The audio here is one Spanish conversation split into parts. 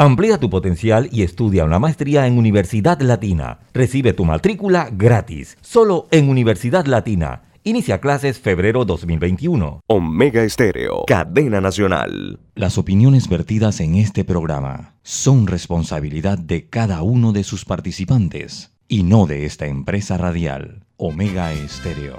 Amplía tu potencial y estudia una maestría en Universidad Latina. Recibe tu matrícula gratis, solo en Universidad Latina. Inicia clases febrero 2021. Omega Estéreo, cadena nacional. Las opiniones vertidas en este programa son responsabilidad de cada uno de sus participantes y no de esta empresa radial, Omega Estéreo.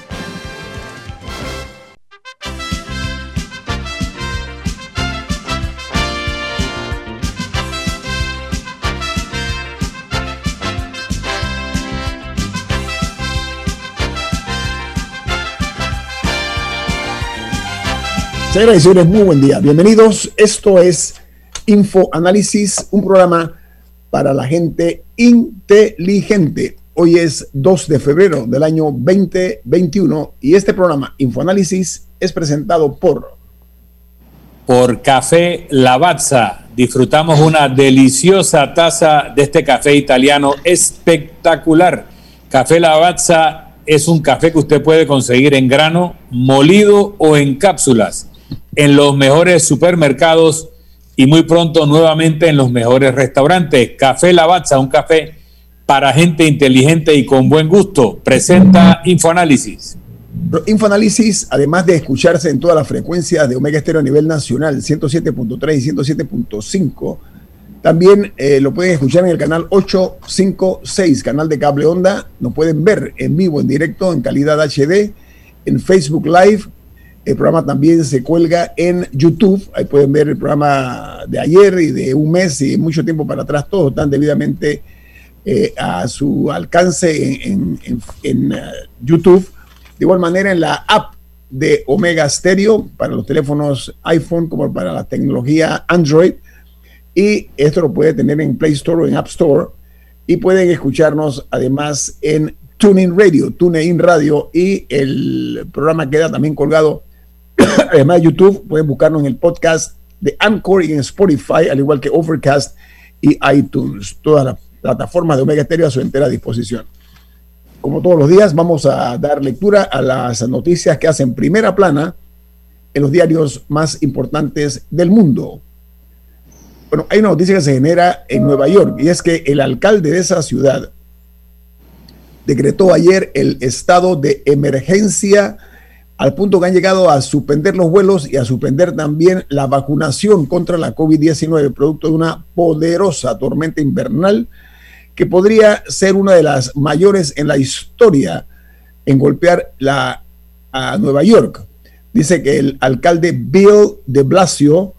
Señoras y señores, muy buen día. Bienvenidos. Esto es Info Análisis, un programa para la gente inteligente. Hoy es 2 de febrero del año 2021 y este programa Infoanálisis es presentado por por Café Lavazza. Disfrutamos una deliciosa taza de este café italiano espectacular. Café Lavazza es un café que usted puede conseguir en grano, molido o en cápsulas en los mejores supermercados y muy pronto nuevamente en los mejores restaurantes. Café Lavazza, un café para gente inteligente y con buen gusto. Presenta Infoanálisis. Infoanálisis, además de escucharse en todas las frecuencias de Omega Estéreo a nivel nacional, 107.3 y 107.5, también eh, lo pueden escuchar en el canal 856, canal de cable onda. Nos pueden ver en vivo, en directo, en calidad HD, en Facebook Live, el programa también se cuelga en YouTube. Ahí pueden ver el programa de ayer y de un mes y mucho tiempo para atrás. Todos están debidamente eh, a su alcance en, uh, YouTube. De igual manera, en la app de Omega Stereo para los teléfonos iPhone como para la tecnología Android. Y esto lo puede tener en Play Store o en App Store. Y pueden escucharnos además en TuneIn Radio, TuneIn Radio. Y el programa queda también colgado Además de YouTube, pueden buscarnos en el podcast de Anchor y en Spotify, al igual que Overcast y iTunes. Todas las plataformas de Omega Stereo a su entera disposición. Como todos los días, vamos a dar lectura a las noticias que hacen primera plana en los diarios más importantes del mundo. Bueno, hay una noticia que se genera en Nueva York y es que el alcalde de esa ciudad decretó ayer el estado de emergencia al punto que han llegado a suspender los vuelos y a suspender también la vacunación contra la COVID-19, producto de una poderosa tormenta invernal que podría ser una de las mayores en la historia en golpear la, a Nueva York. Dice que el alcalde Bill de Blasio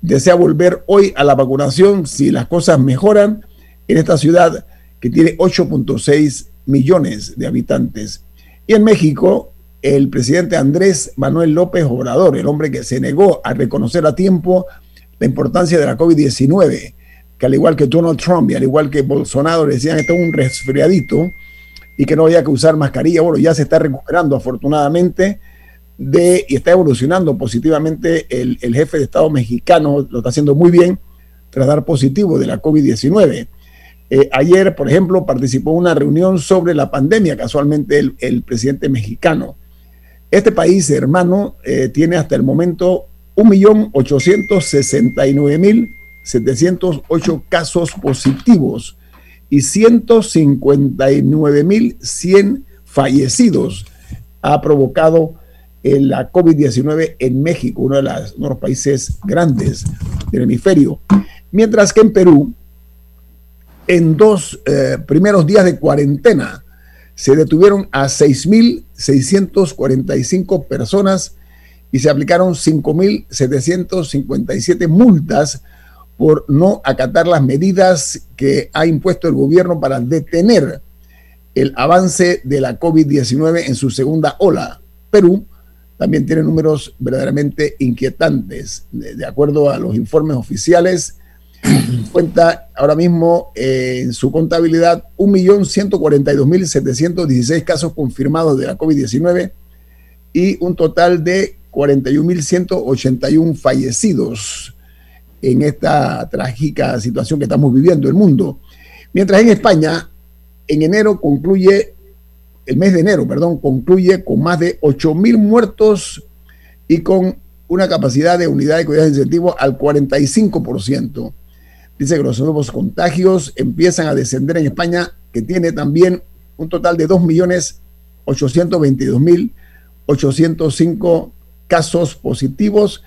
desea volver hoy a la vacunación si las cosas mejoran en esta ciudad que tiene 8.6 millones de habitantes. Y en México, el presidente Andrés Manuel López Obrador, el hombre que se negó a reconocer a tiempo la importancia de la COVID-19, que al igual que Donald Trump y al igual que Bolsonaro decían que esto es un resfriadito y que no había que usar mascarilla, bueno, ya se está recuperando afortunadamente de, y está evolucionando positivamente el, jefe de Estado mexicano, lo está haciendo muy bien tras dar positivo de la COVID-19. Eh, ayer, por ejemplo, participó en una reunión sobre la pandemia, casualmente el presidente mexicano. Este país, hermano, eh, tiene hasta el momento 1.869.708 casos positivos y 159.100 fallecidos ha provocado eh, la COVID-19 en México, uno de, los países grandes del hemisferio. Mientras que en Perú, en dos eh, primeros días de cuarentena, se detuvieron a 6.645 personas y se aplicaron 5.757 multas por no acatar las medidas que ha impuesto el gobierno para detener el avance de la COVID-19 en su segunda ola. Perú también tiene números verdaderamente inquietantes. De, acuerdo a los informes oficiales, cuenta ahora mismo eh, en su contabilidad 1.142.716 casos confirmados de la COVID-19 y un total de 41.181 fallecidos en esta trágica situación que estamos viviendo el mundo. Mientras en España, en enero concluye, el mes de enero, perdón, concluye con más de 8.000 muertos y con una capacidad de unidad de cuidados intensivos al 45%. Dice que los nuevos contagios empiezan a descender en España, que tiene también un total de 2.822.805 casos positivos,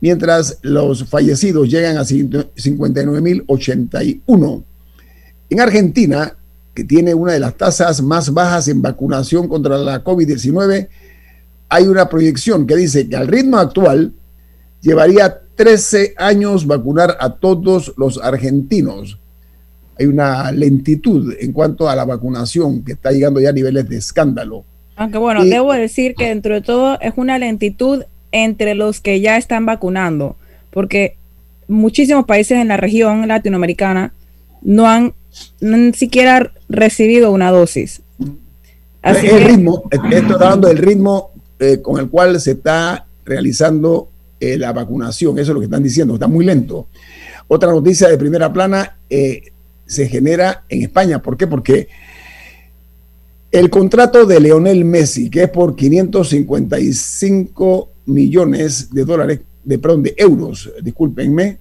mientras los fallecidos llegan a 59.081. En Argentina, que tiene una de las tasas más bajas en vacunación contra la COVID-19, hay una proyección que dice que al ritmo actual llevaría 13 años vacunar a todos los argentinos. Hay una lentitud en cuanto a la vacunación que está llegando ya a niveles de escándalo. Aunque bueno, debo decir que dentro de todo es una lentitud entre los que ya están vacunando, porque muchísimos países en la región latinoamericana no han, ni siquiera recibido una dosis. Así el ritmo, estoy hablando del ritmo eh, con el cual se está realizando eh, la vacunación. Eso es lo que están diciendo, está muy lento. Otra noticia de primera plana eh, se genera en España. ¿Por qué? Porque el contrato de Leonel Messi, que es por 555 millones de dólares, de, perdón, de euros, discúlpenme,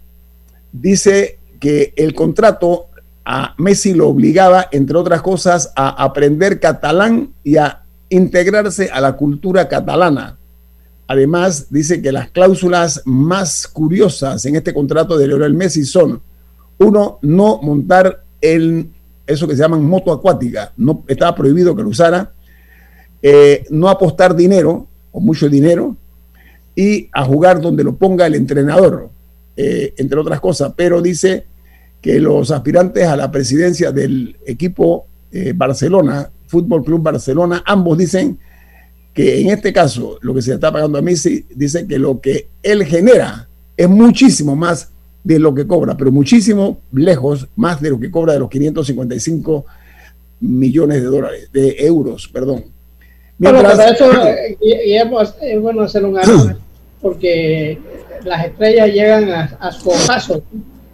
dice que el contrato a Messi lo obligaba, entre otras cosas, a aprender catalán y a integrarse a la cultura catalana. Además, dice que las cláusulas más curiosas en este contrato de Leonel Messi son, uno, no montar en eso que se llaman moto acuática, no estaba prohibido que lo usara, eh, no apostar dinero o mucho dinero y a jugar donde lo ponga el entrenador, eh, entre otras cosas, pero dice que los aspirantes a la presidencia del equipo eh, Barcelona, Fútbol Club Barcelona, ambos dicen que en este caso lo que se está pagando a Messi dice que lo que él genera es muchísimo más de lo que cobra, pero muchísimo lejos más de lo que cobra de los 555 millones de dólares, de euros, perdón. Mientras, bueno, eso es bueno hacer un análisis porque las estrellas llegan a, su paso.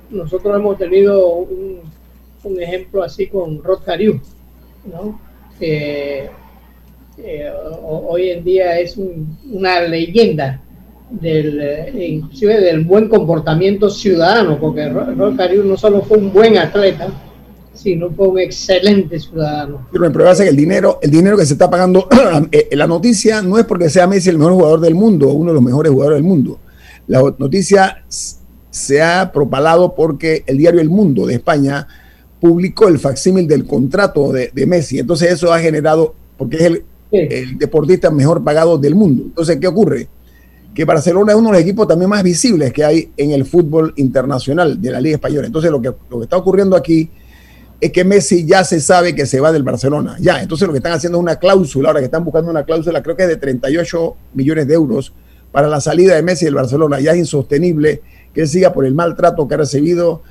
Nosotros hemos tenido un, un ejemplo así con Rod Cariu, ¿no? Eh, hoy en día es una leyenda del eh, inclusive del buen comportamiento ciudadano, porque Rocario no solo fue un buen atleta, sino fue un excelente ciudadano. Pero me prueba que el dinero, el dinero que se está pagando, eh, la noticia no es porque sea Messi el mejor jugador del mundo, uno de los mejores jugadores del mundo. La noticia se ha propalado porque el diario El Mundo de España publicó el facsímil del contrato de, de Messi. Entonces eso ha generado, porque es el el deportista mejor pagado del mundo. Entonces, ¿qué ocurre? Que Barcelona es uno de los equipos también más visibles que hay en el fútbol internacional de la Liga Española. Entonces, lo que, lo que está ocurriendo aquí es que Messi ya se sabe que se va del Barcelona. Ya, entonces lo que están haciendo es una cláusula, ahora que están buscando una cláusula, creo que es de 38 millones de euros para la salida de Messi del Barcelona. Ya es insostenible que él siga por el maltrato que ha recibido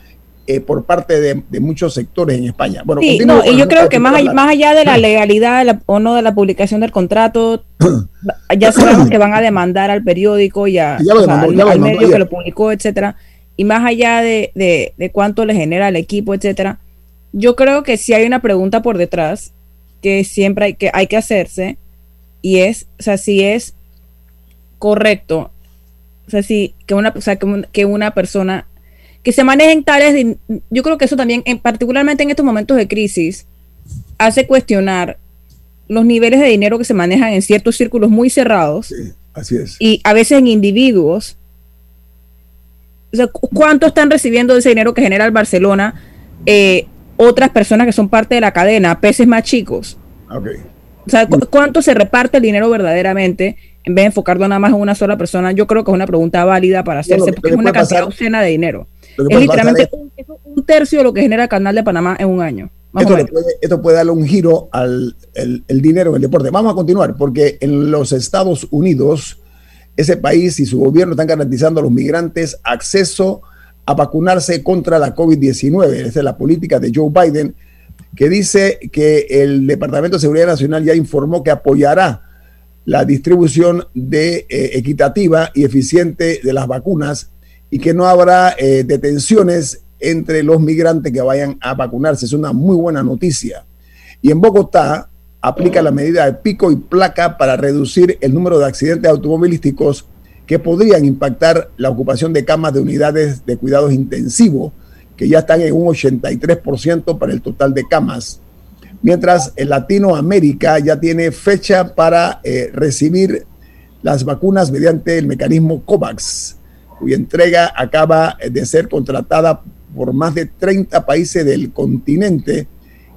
eh, por parte de, muchos sectores en España. Bueno, sí, no, y yo creo que más, allá, más allá de la legalidad o no de la publicación del contrato, ya sabemos que van a demandar al periódico y al, medio que lo publicó, etcétera. Y más allá de, de, cuánto le genera al equipo, etcétera, yo creo que sí hay una pregunta por detrás que siempre hay que, hay que hacerse y es, o sea, si es correcto, o sea, si que una, o sea, que una persona que se manejen tales, yo creo que eso también, en, particularmente en estos momentos de crisis, hace cuestionar los niveles de dinero que se manejan en ciertos círculos muy cerrados. así es. Y a veces en individuos. O sea, ¿cuánto están recibiendo de ese dinero que genera el Barcelona eh, otras personas que son parte de la cadena, peces más chicos? Okay. O sea, ¿cuánto se reparte el dinero verdaderamente en vez de enfocarlo nada más en una sola persona? Yo creo que es una pregunta válida para hacerse, porque es una cantidad obscena de dinero es literalmente un, tercio de lo que genera el Canal de Panamá en un año. Esto puede, darle un giro al el, dinero en el deporte. Vamos a continuar, porque en los Estados Unidos, ese país y su gobierno están garantizando a los migrantes acceso a vacunarse contra la COVID-19. Esa es la política de Joe Biden, que dice que el Departamento de Seguridad Nacional ya informó que apoyará la distribución de, eh, equitativa y eficiente de las vacunas y que no habrá eh, detenciones entre los migrantes que vayan a vacunarse. Es una muy buena noticia. Y en Bogotá aplica la medida de pico y placa para reducir el número de accidentes automovilísticos que podrían impactar la ocupación de camas de unidades de cuidados intensivos, que ya están en un 83% para el total de camas. Mientras en Latinoamérica ya tiene fecha para eh, recibir las vacunas mediante el mecanismo COVAX, cuya entrega acaba de ser contratada por más de 30 países del continente,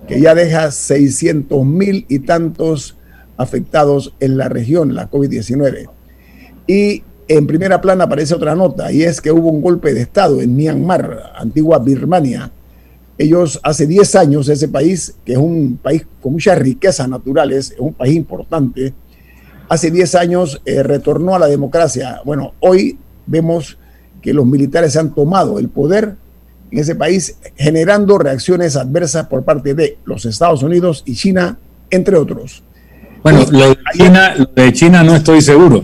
que ya deja 600 mil y tantos afectados en la región, la COVID-19. Y en primera plana aparece otra nota, y es que hubo un golpe de Estado en Myanmar, antigua Birmania. Ellos hace 10 años, ese país, que es un país con muchas riquezas naturales, es un país importante, hace 10 años eh, retornó a la democracia. Bueno, hoy vemos que los militares han tomado el poder en ese país, generando reacciones adversas por parte de los Estados Unidos y China, entre otros. Bueno, lo de China, lo de China no estoy seguro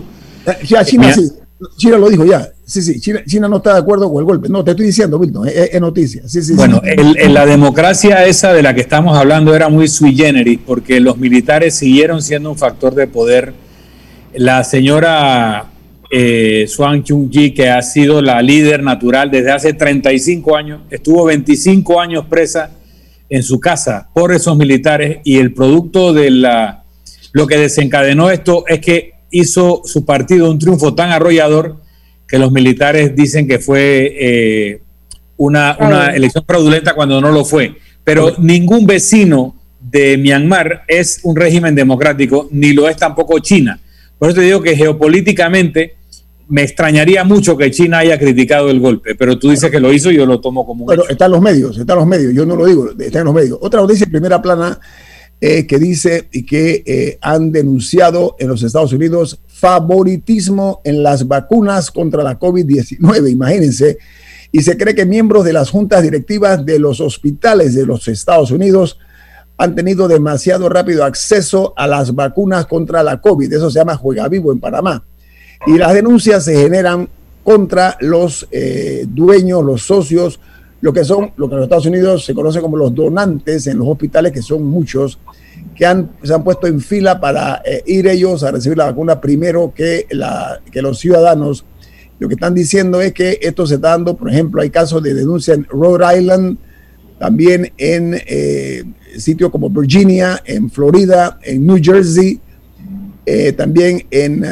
ya, China sí. China lo dijo ya. Sí, sí, China, no está de acuerdo con el golpe. No, te estoy diciendo, Milton, es, noticia. Sí, sí, bueno, en la democracia esa de la que estamos hablando era muy sui generis, porque los militares siguieron siendo un factor de poder. La señora eh, Swan Chung-ji, que ha sido la líder natural desde hace 35 años, estuvo 25 años presa en su casa por esos militares y el producto de la... Lo que desencadenó esto es que hizo su partido un triunfo tan arrollador que los militares dicen que fue eh, una, elección fraudulenta cuando no lo fue. Pero ningún vecino de Myanmar es un régimen democrático, ni lo es tampoco China. Por eso te digo que geopolíticamente me extrañaría mucho que China haya criticado el golpe, pero tú dices que lo hizo y yo lo tomo como un. Bueno, están los medios, están los medios, yo no lo digo, están los medios. Otra noticia en primera plana eh, que dice y que eh, han denunciado en los Estados Unidos favoritismo en las vacunas contra la COVID-19, imagínense, y se cree que miembros de las juntas directivas de los hospitales de los Estados Unidos han tenido demasiado rápido acceso a las vacunas contra la COVID, eso se llama juega vivo en Panamá. Y las denuncias se generan contra los eh, dueños, los socios, lo que son, lo que en los Estados Unidos se conoce como los donantes en los hospitales, que son muchos, que han, se han puesto en fila para eh, ir ellos a recibir la vacuna primero que, la, que los ciudadanos. Lo que están diciendo es que esto se está dando, por ejemplo, hay casos de denuncia en Rhode Island, también en eh, sitios como Virginia, en Florida, en New Jersey, eh, también en,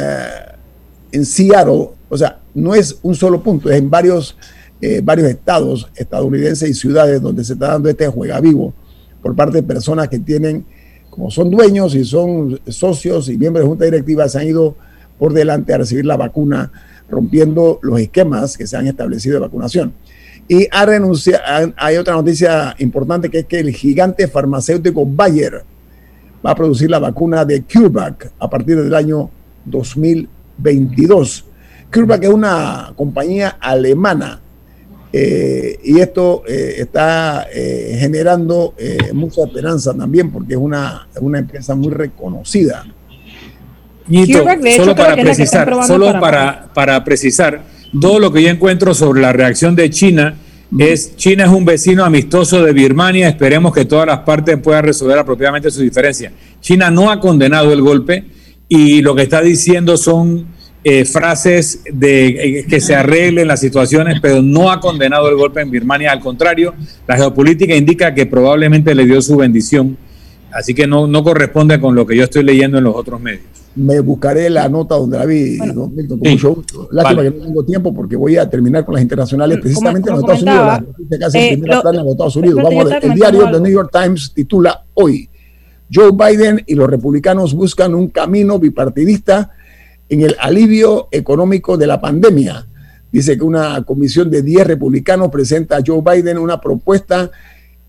en Seattle. O sea, no es un solo punto, es en varios eh, varios estados estadounidenses y ciudades donde se está dando este juega vivo por parte de personas que tienen, como son dueños y son socios y miembros de junta directiva, se han ido por delante a recibir la vacuna, rompiendo los esquemas que se han establecido de vacunación. Y ha renunciado, hay otra noticia importante que es que el gigante farmacéutico Bayer va a producir la vacuna de CureVac a partir del año 2022. CureVac es una compañía alemana eh, y esto eh, está eh, generando mucha esperanza también porque es una, una empresa muy reconocida. solo para precisar, solo para, para, precisar, todo lo que yo encuentro sobre la reacción de China es China es un vecino amistoso de Birmania, esperemos que todas las partes puedan resolver apropiadamente su diferencia. China no ha condenado el golpe y lo que está diciendo son eh, frases de eh, que se arreglen las situaciones, pero no ha condenado el golpe en Birmania. Al contrario, la geopolítica indica que probablemente le dio su bendición. Así que no, no corresponde con lo que yo estoy leyendo en los otros medios. Me buscaré la nota donde la vi, Milton, con mucho gusto. Lástima que no tengo tiempo porque voy a terminar con las internacionales precisamente en los Estados Unidos. Eh, en los Estados Unidos. Vamos a ver, el diario The New York Times titula hoy, Joe Biden y los republicanos buscan un camino bipartidista en el alivio económico de la pandemia. Dice que una comisión de 10 republicanos presenta a Joe Biden una propuesta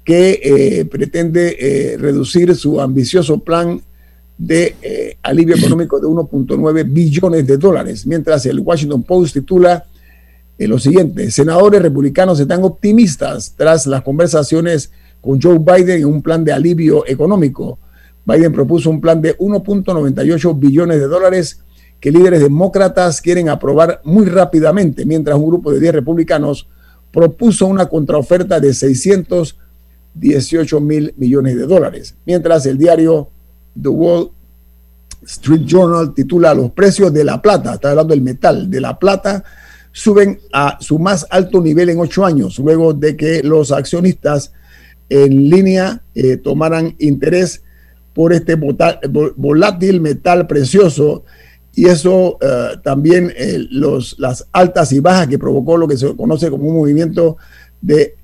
que eh, pretende eh, reducir su ambicioso plan de eh, alivio económico de 1.9 billones de dólares, mientras el Washington Post titula eh, lo siguiente, senadores republicanos están optimistas tras las conversaciones con Joe Biden en un plan de alivio económico. Biden propuso un plan de 1.98 billones de dólares que líderes demócratas quieren aprobar muy rápidamente, mientras un grupo de 10 republicanos propuso una contraoferta de 618 mil millones de dólares. Mientras el diario The Wall Street Journal titula Los precios de la plata, está hablando del metal, de la plata, suben a su más alto nivel en ocho años, luego de que los accionistas en línea eh, tomaran interés por este volátil metal precioso y eso eh, también eh, las altas y bajas que provocó lo que se conoce como un movimiento de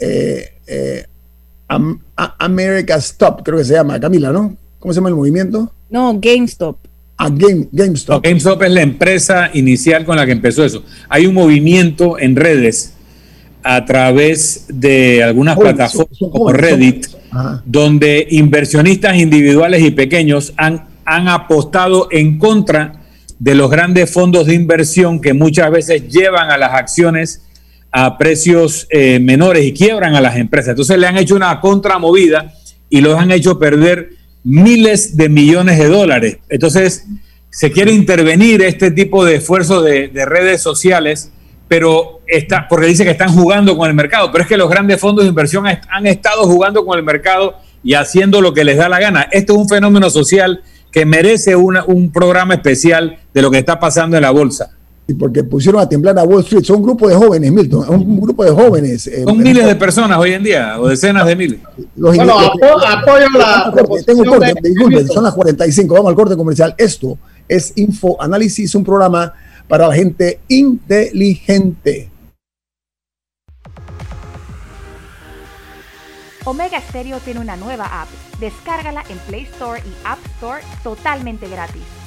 America Stop, creo que se llama, Camila, ¿no? ¿Cómo se llama el movimiento? No, GameStop. Ah, Game, GameStop. GameStop es la empresa inicial con la que empezó eso. Hay un movimiento en redes a través de algunas plataformas como Reddit, donde inversionistas individuales y pequeños han, han apostado en contra de los grandes fondos de inversión que muchas veces llevan a las acciones a precios eh, menores y quiebran a las empresas. Entonces le han hecho una contramovida y los han hecho perder miles de millones de dólares. Entonces se quiere intervenir este tipo de esfuerzos de, redes sociales, pero está, porque dice que están jugando con el mercado, pero es que los grandes fondos de inversión han estado jugando con el mercado y haciendo lo que les da la gana. Esto es un fenómeno social que merece un programa especial de lo que está pasando en la bolsa. Y porque pusieron a temblar a Wall Street. Son un grupo de jóvenes, Milton, un grupo de jóvenes. Eh, Son miles de personas hoy en día, o decenas de miles. bueno, apoyo la. Tengo corte, disculpen, son las 45. Vamos al corte comercial. Esto es Info Análisis, un programa para la gente inteligente. Omega Stereo tiene una nueva app. Descárgala en Play Store y App Store totalmente gratis.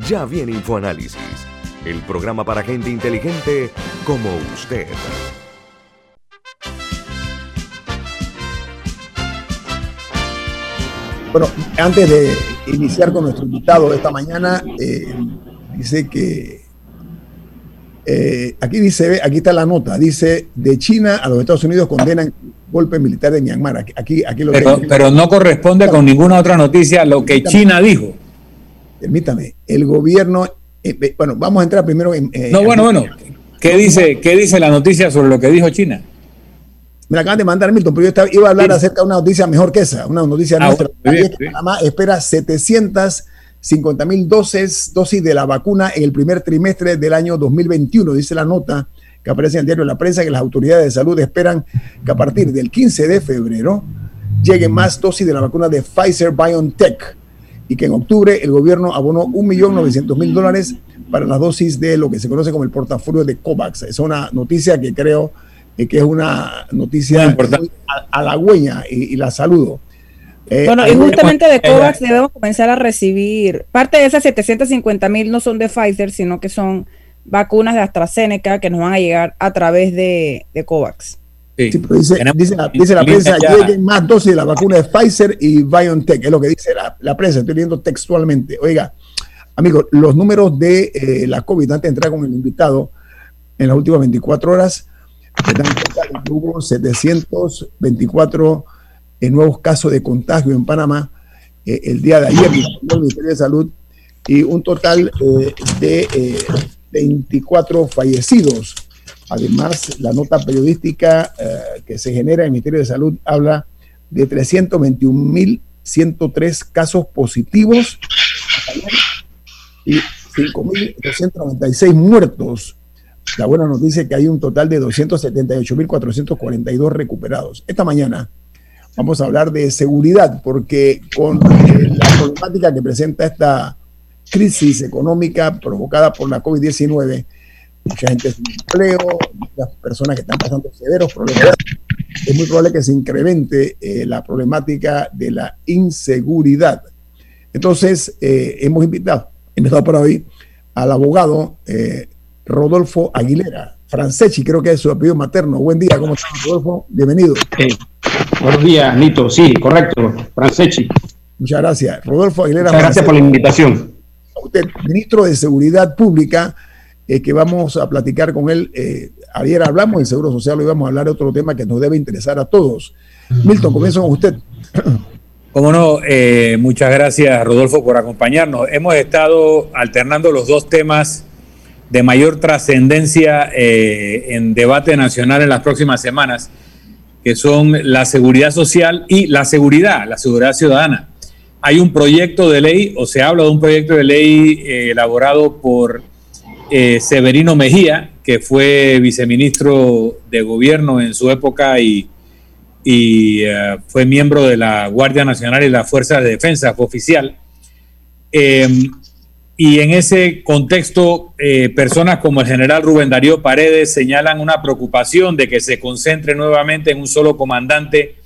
Ya viene InfoAnálisis, el programa para gente inteligente como usted. Bueno, antes de iniciar con nuestro invitado de esta mañana, eh, dice que eh, aquí dice, aquí está la nota, dice de China a los Estados Unidos condenan golpe militar de Myanmar. Aquí, aquí, lo pero, pero no corresponde con ninguna otra noticia lo que China dijo permítame, el gobierno, eh, bueno, vamos a entrar primero en... Eh, no, bueno, bueno, ¿qué dice, ¿qué dice la noticia sobre lo que dijo China? Me la acaban de mandar Milton, pero yo iba a hablar acerca de una noticia mejor que esa, una noticia ah, nuestra. Panamá espera 750 mil dosis, dosis de la vacuna en el primer trimestre del año 2021, dice la nota que aparece en el diario de la prensa que las autoridades de salud esperan que a partir del 15 de febrero lleguen más dosis de la vacuna de Pfizer BioNTech y que en octubre el gobierno abonó 1.900.000 dólares para las dosis de lo que se conoce como el portafolio de COVAX. Es una noticia que creo eh, que es una noticia halagüeña y, y la saludo. Eh, bueno, y justamente de COVAX debemos comenzar a recibir, parte de esas 750 mil no son de Pfizer, sino que son vacunas de AstraZeneca que nos van a llegar a través de, de COVAX. Dice, dice, la, dice, la, prensa, lleguen más dosis de la vacuna de Pfizer y BioNTech, es lo que dice la, prensa, estoy leyendo textualmente. Oiga, amigos, los números de eh, la COVID, antes de entrar con el invitado, en las últimas 24 horas, hubo 724 eh, nuevos casos de contagio en Panamá eh, el día de ayer, el Ministerio de Salud, y un total de 24 fallecidos. Además, la nota periodística eh, que se genera en el Ministerio de Salud habla de 321.103 casos positivos y 5.296 muertos. La buena noticia es que hay un total de 278.442 recuperados. Esta mañana vamos a hablar de seguridad, porque con eh, la problemática que presenta esta crisis económica provocada por la COVID-19, mucha gente sin empleo, muchas personas que están pasando severos problemas. Es muy probable que se incremente eh, la problemática de la inseguridad. Entonces, eh, hemos invitado, invitado por hoy al abogado eh, Rodolfo Aguilera, Franceschi, creo que es su apellido materno. Buen día, ¿cómo estás, Rodolfo? Bienvenido. buenos días, Nito. Sí, correcto, Franceschi. Muchas gracias. Rodolfo Aguilera. Muchas gracias por la invitación. Usted, ministro de Seguridad Pública, eh, que vamos a platicar con él. Eh, ayer hablamos del Seguro Social, hoy vamos a hablar de otro tema que nos debe interesar a todos. Milton, comienzo con usted. Como no, eh, muchas gracias Rodolfo por acompañarnos. Hemos estado alternando los dos temas de mayor trascendencia en debate nacional en las próximas semanas, que son la seguridad social y la seguridad, la seguridad ciudadana. Hay un proyecto de ley, o se habla de un proyecto de ley elaborado por eh, Severino Mejía, que fue viceministro de gobierno en su época y, eh, fue miembro de la Guardia Nacional y la Fuerza de Defensa, fue oficial. Em, y en ese contexto, eh, personas como el general Rubén Darío Paredes señalan una preocupación de que se concentre nuevamente en un solo comandante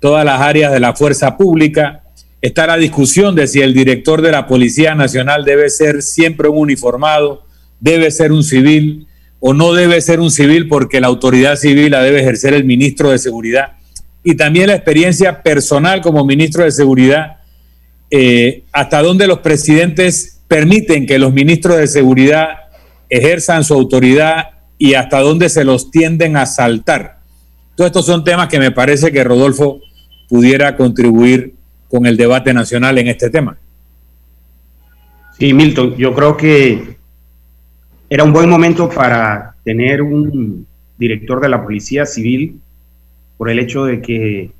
todas las áreas de la fuerza pública. Está la discusión de si el director de la Policía Nacional debe ser siempre un uniformado debe ser un civil o no debe ser un civil porque la autoridad civil la debe ejercer el ministro de Seguridad. Y también la experiencia personal como ministro de Seguridad, eh, hasta dónde los presidentes permiten que los ministros de Seguridad ejerzan su autoridad y hasta dónde se los tienden a saltar. Todos estos son temas que me parece que Rodolfo pudiera contribuir con el debate nacional en este tema. Sí, Milton, yo creo que era un buen momento para tener un director de la Policía Civil por el hecho de que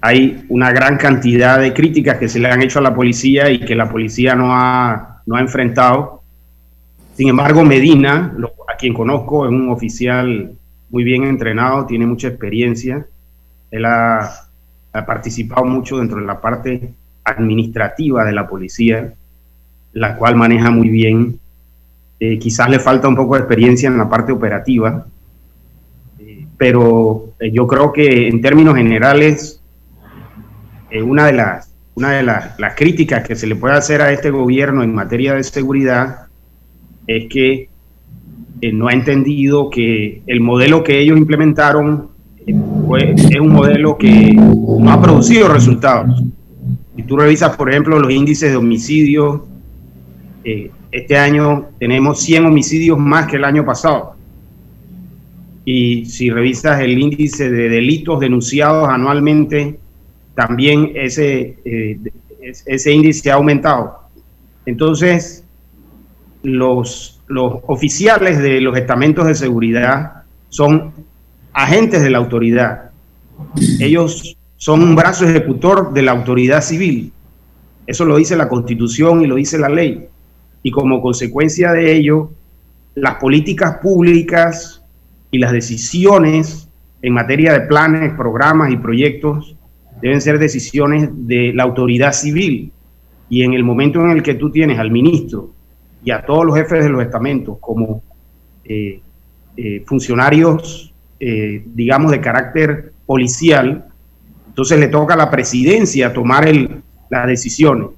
hay una gran cantidad de críticas que se le han hecho a la policía y que la policía no ha, no ha enfrentado. Sin embargo, Medina, a quien conozco, es un oficial muy bien entrenado, tiene mucha experiencia. Él ha, ha participado mucho dentro de la parte administrativa de la policía, la cual maneja muy bien eh, quizás le falta un poco de experiencia en la parte operativa, eh, pero eh, yo creo que en términos generales, una de, las, una de las, las, críticas que se le puede hacer a este gobierno en materia de seguridad es que no ha entendido que el modelo que ellos implementaron es un modelo que no ha producido resultados. Si tú revisas, por ejemplo, los índices de homicidio, eh, este año tenemos 100 homicidios más que el año pasado. Y si revisas el índice de delitos denunciados anualmente, también ese, eh, ese índice ha aumentado. Entonces, los, los oficiales de los estamentos de seguridad son agentes de la autoridad. Ellos son un brazo ejecutor de la autoridad civil. Eso lo dice la constitución y lo dice la ley y como consecuencia de ello, las políticas públicas y las decisiones en materia de planes, programas y proyectos deben ser decisiones de la autoridad civil. Y en el momento en el que tú tienes al ministro y a todos los jefes de los estamentos como eh, eh, funcionarios, eh, digamos, de carácter policial, entonces le toca a la presidencia tomar el, las decisiones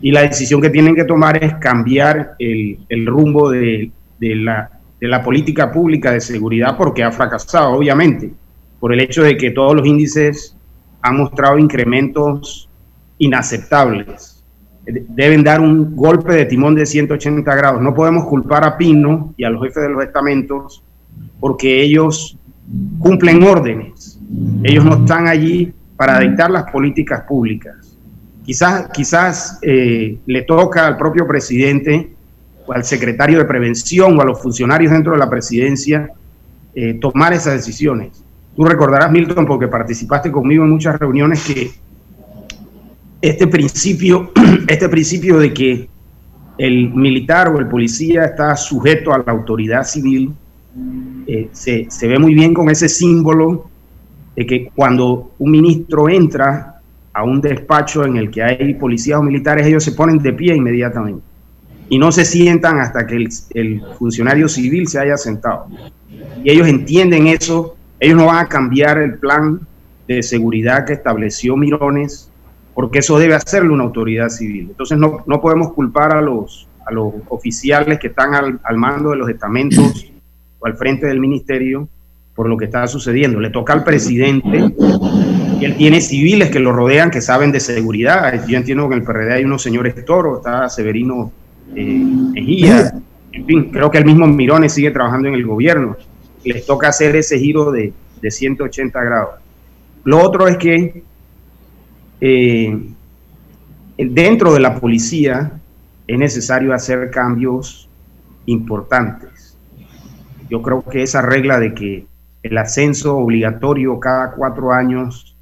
y la decisión que tienen que tomar es cambiar el, rumbo de, la, política pública de seguridad porque ha fracasado, obviamente. por el hecho de que todos los índices han mostrado incrementos inaceptables. Deben dar un golpe de timón de 180 grados. No podemos culpar a Pino y a los jefes de los estamentos porque ellos cumplen órdenes. Ellos no están allí para dictar las políticas públicas. Quizás, quizás eh, le toca al propio presidente o al secretario de prevención o a los funcionarios dentro de la presidencia eh, tomar esas decisiones. Tú recordarás, Milton, porque participaste conmigo en muchas reuniones, que este principio, este principio de que el militar o el policía está sujeto a la autoridad civil, eh, se, se, ve muy bien con ese símbolo de que cuando un ministro entra a un despacho en el que hay policías o militares, ellos se ponen de pie inmediatamente y no se sientan hasta que el, funcionario civil se haya sentado. Y ellos entienden eso, ellos no van a cambiar el plan de seguridad que estableció Mirones, porque eso debe hacerlo una autoridad civil. Entonces no, no podemos culpar a los, a los oficiales que están al mando de los estamentos o al frente del ministerio por lo que está sucediendo. Le toca al presidente y él tiene civiles que lo rodean que saben de seguridad. Yo entiendo que en el PRD hay unos señores toros, está Severino eh, Mejía, en fin, creo que el mismo Mirones sigue trabajando en el gobierno. Les toca hacer ese giro de, de 180 grados. Lo otro es que eh, dentro de la policía es necesario hacer cambios importantes. Yo creo que esa regla de que el ascenso obligatorio cada cuatro años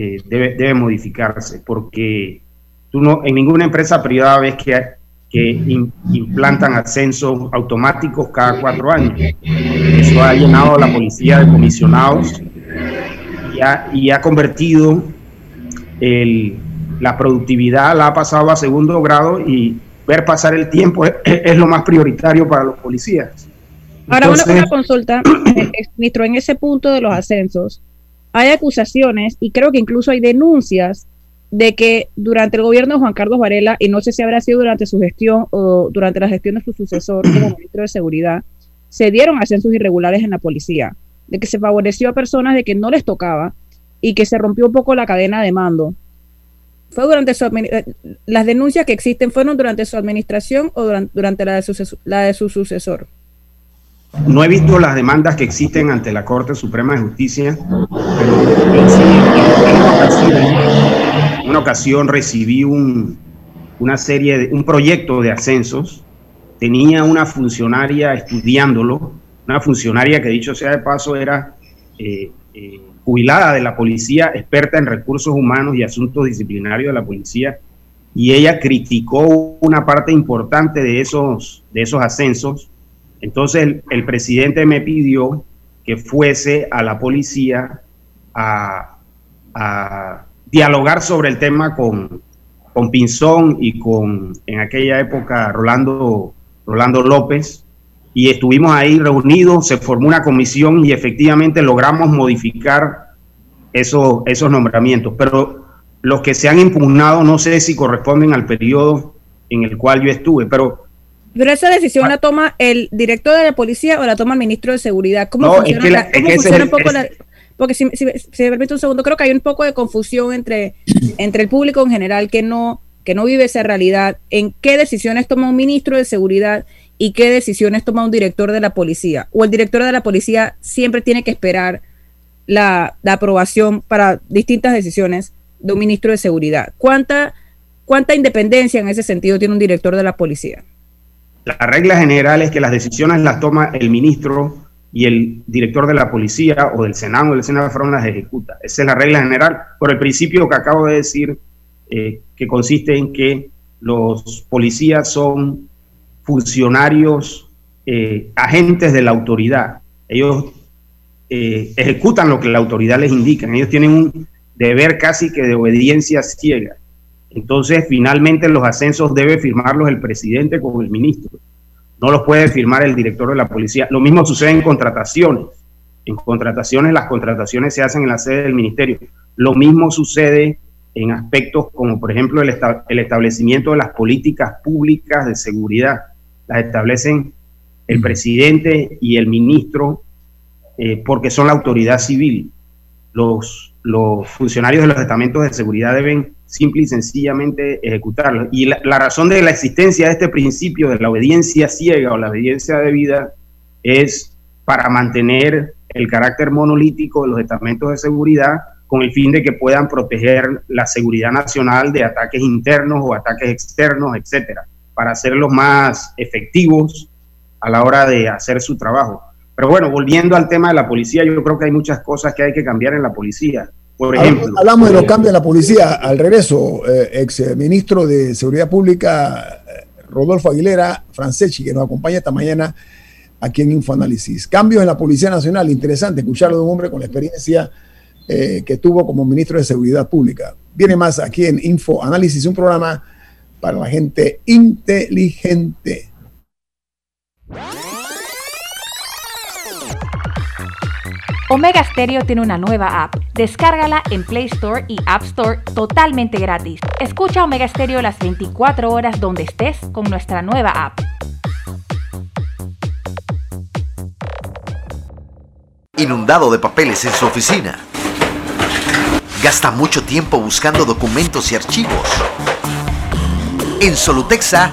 eh, debe, debe, modificarse, porque tú no, en ninguna empresa privada ves que que implantan ascensos automáticos cada cuatro años. Eso ha llenado la policía de comisionados y ha, convertido la productividad, la ha pasado a segundo grado y ver pasar el tiempo es, lo más prioritario para los policías. Ahora, una, consulta, eh, ministro, en ese punto de los ascensos, hay acusaciones y creo que incluso hay denuncias de que durante el gobierno de Juan Carlos Varela, y no sé si habrá sido durante su gestión o durante la gestión de su sucesor como ministro de Seguridad, se dieron ascensos irregulares en la policía, de que se favoreció a personas de que no les tocaba y que se rompió un poco la cadena de mando. ¿Fue durante su eh, las denuncias que existen fueron durante su administración o durante, la, de su, la de su sucesor? No he visto las demandas que existen ante la Corte Suprema de Justicia, pero en una ocasión recibí un, una serie de, un proyecto de ascensos. Tenía una funcionaria estudiándolo, una funcionaria que dicho sea de paso era eh, eh, jubilada de la policía, experta en recursos humanos y asuntos disciplinarios de la policía, y ella criticó una parte importante de esos, de esos ascensos entonces el, presidente me pidió que fuese a la policía a, dialogar sobre el tema con, con Pinzón y con, en aquella época, Rolando, Rolando López. Y estuvimos ahí reunidos, se formó una comisión y efectivamente logramos modificar esos, esos nombramientos. Pero los que se han impugnado no sé si corresponden al periodo en el cual yo estuve, pero pero esa decisión ah. la toma el director de la policía o la toma el ministro de seguridad. ¿Cómo funciona, un poco la, porque si, si, me permite un segundo, creo que hay un poco de confusión entre, entre el público en general que no, que no vive esa realidad, en qué decisiones toma un ministro de seguridad y qué decisiones toma un director de la policía. O el director de la policía siempre tiene que esperar la, la aprobación para distintas decisiones de un ministro de seguridad. ¿Cuánta, ¿Cuánta independencia en ese sentido tiene un director de la policía? La regla general es que las decisiones las toma el ministro y el director de la policía o del Senado o del Senado de las ejecuta. Esa es la regla general por el principio que acabo de decir, eh, que consiste en que los policías son funcionarios, eh, agentes de la autoridad. Ellos eh, ejecutan lo que la autoridad les indica. Ellos tienen un deber casi que de obediencia ciega. Entonces, finalmente los ascensos debe firmarlos el presidente con el ministro. No los puede firmar el director de la policía. Lo mismo sucede en contrataciones. En contrataciones, las contrataciones se hacen en la sede del ministerio. Lo mismo sucede en aspectos como, por ejemplo, el, establecimiento de las políticas públicas de seguridad. Las establecen el presidente y el ministro eh, porque son la autoridad civil. los, los funcionarios de los estamentos de seguridad deben simple y sencillamente ejecutarlo. Y la, la, razón de la existencia de este principio de la obediencia ciega o la obediencia debida es para mantener el carácter monolítico de los estamentos de seguridad con el fin de que puedan proteger la seguridad nacional de ataques internos o ataques externos, etcétera, para hacerlos más efectivos a la hora de hacer su trabajo. Pero bueno, volviendo al tema de la policía, yo creo que hay muchas cosas que hay que cambiar en la policía. Por ejemplo, hablamos de los cambios en la policía. Al regreso, eh, ex ministro de Seguridad Pública, eh, Rodolfo Aguilera Franceschi, que nos acompaña esta mañana aquí en Infoanálisis. Cambios en la Policía Nacional, interesante escucharlo de un hombre con la experiencia eh, que tuvo como ministro de Seguridad Pública. Viene más aquí en Infoanálisis, un programa para la gente inteligente. Omega Stereo tiene una nueva app. Descárgala en Play Store y App Store totalmente gratis. Escucha Omega Stereo las 24 horas donde estés con nuestra nueva app. Inundado de papeles en su oficina. Gasta mucho tiempo buscando documentos y archivos. En Solutexa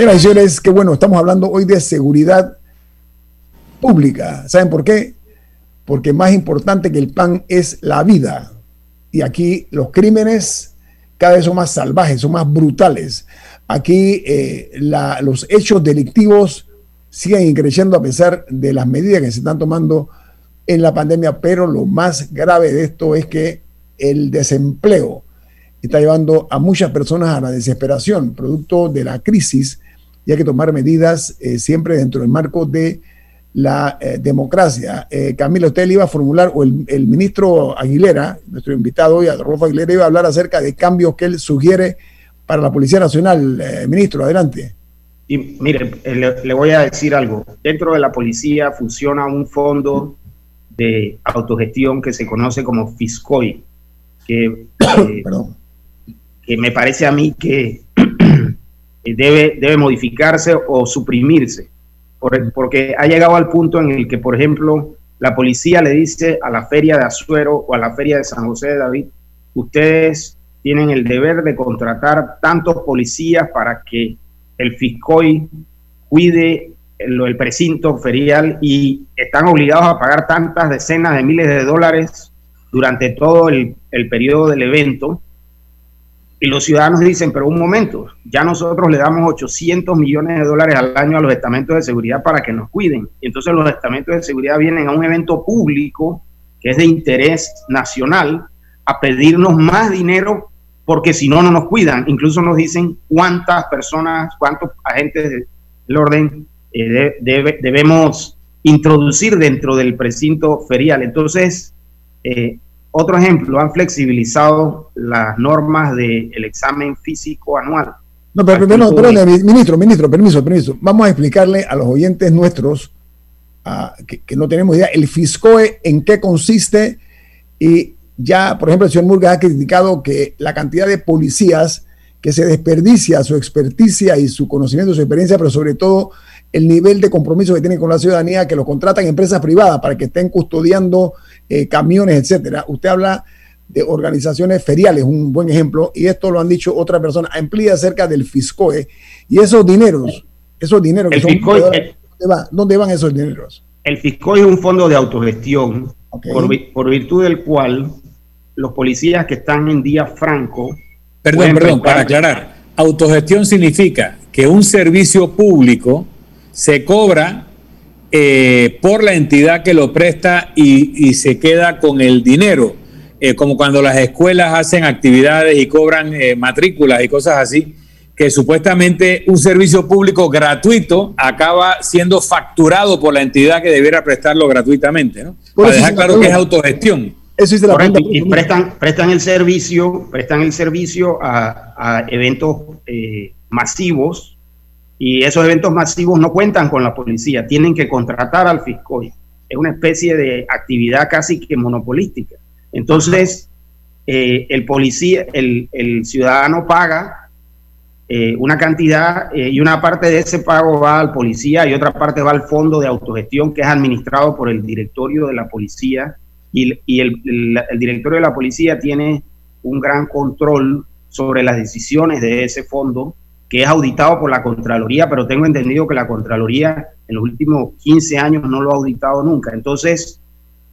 Señoras y señores, qué bueno, estamos hablando hoy de seguridad pública. ¿Saben por qué? Porque más importante que el pan es la vida. Y aquí los crímenes cada vez son más salvajes, son más brutales. Aquí eh, los hechos delictivos siguen creciendo a pesar de las medidas que se están tomando en la pandemia, pero lo más grave de esto es que el desempleo está llevando a muchas personas a la desesperación, producto de la crisis y hay que tomar medidas eh, siempre dentro del marco de la eh, democracia. Eh, Camilo, usted le iba a formular, o el, ministro Aguilera, nuestro invitado hoy, Adolfo Aguilera, iba a hablar acerca de cambios que él sugiere para la Policía Nacional. ministro, adelante. Y mire, le, le, voy a decir algo. Dentro de la policía funciona un fondo de autogestión que se conoce como FISCOI, que, que me parece a mí que debe, debe modificarse o suprimirse, porque ha llegado al punto en el que, por ejemplo, la policía le dice a la feria de Azuero o a la feria de San José de David, ustedes tienen el deber de contratar tantos policías para que el FISCOI cuide el, el precinto ferial y están obligados a pagar tantas decenas de miles de dólares durante todo el, el periodo del evento y los ciudadanos dicen, pero un momento, ya nosotros le damos 800 millones de dólares al año a los estamentos de seguridad para que nos cuiden. Y entonces los estamentos de seguridad vienen a un evento público que es de interés nacional a pedirnos más dinero porque si no, no nos cuidan. Incluso nos dicen cuántas personas, cuántos agentes del orden eh, debemos introducir dentro del precinto ferial. Entonces, eh, otro ejemplo, han flexibilizado las normas del examen físico anual. No, pero, no, perdón, ministro, ministro, permiso, permiso. Vamos a explicarle a los oyentes nuestros que, no tenemos idea el FISCOE en qué consiste y ya, por ejemplo, el señor Murga ha criticado que la cantidad de policías que se desperdicia su experticia y su conocimiento, su experiencia, pero sobre todo el nivel de compromiso que tienen con la ciudadanía, que los contratan empresas privadas para que estén custodiando eh, camiones, etcétera. Usted habla de organizaciones feriales, un buen ejemplo, y esto lo han dicho otras personas, amplía acerca del FISCOE, y esos dineros, esos dineros que son... ¿dónde, ¿dónde, van esos dineros? El FISCOE es un fondo de autogestión, por, por virtud del cual los policías que están en día franco... Perdón, perdón, para aclarar, autogestión significa que un servicio público se cobra eh, por la entidad que lo presta y, se queda con el dinero. eh, como cuando las escuelas hacen actividades y cobran eh, matrículas y cosas así, que supuestamente un servicio público gratuito acaba siendo facturado por la entidad que debiera prestarlo gratuitamente, ¿no? Para dejar claro que es autogestión. Eso es de la y prestan, prestan el servicio, prestan el servicio a, eventos eh, masivos y esos eventos masivos no cuentan con la policía, tienen que contratar al fiscal. Es una especie de actividad casi que monopolística. Entonces, eh, el policía, el, ciudadano paga eh, una cantidad eh, y una parte de ese pago va al policía y otra parte va al fondo de autogestión que es administrado por el directorio de la policía y, el, directorio de la policía tiene un gran control sobre las decisiones de ese fondo que es auditado por la Contraloría, pero tengo entendido que la Contraloría en los últimos 15 años no lo ha auditado nunca. Entonces,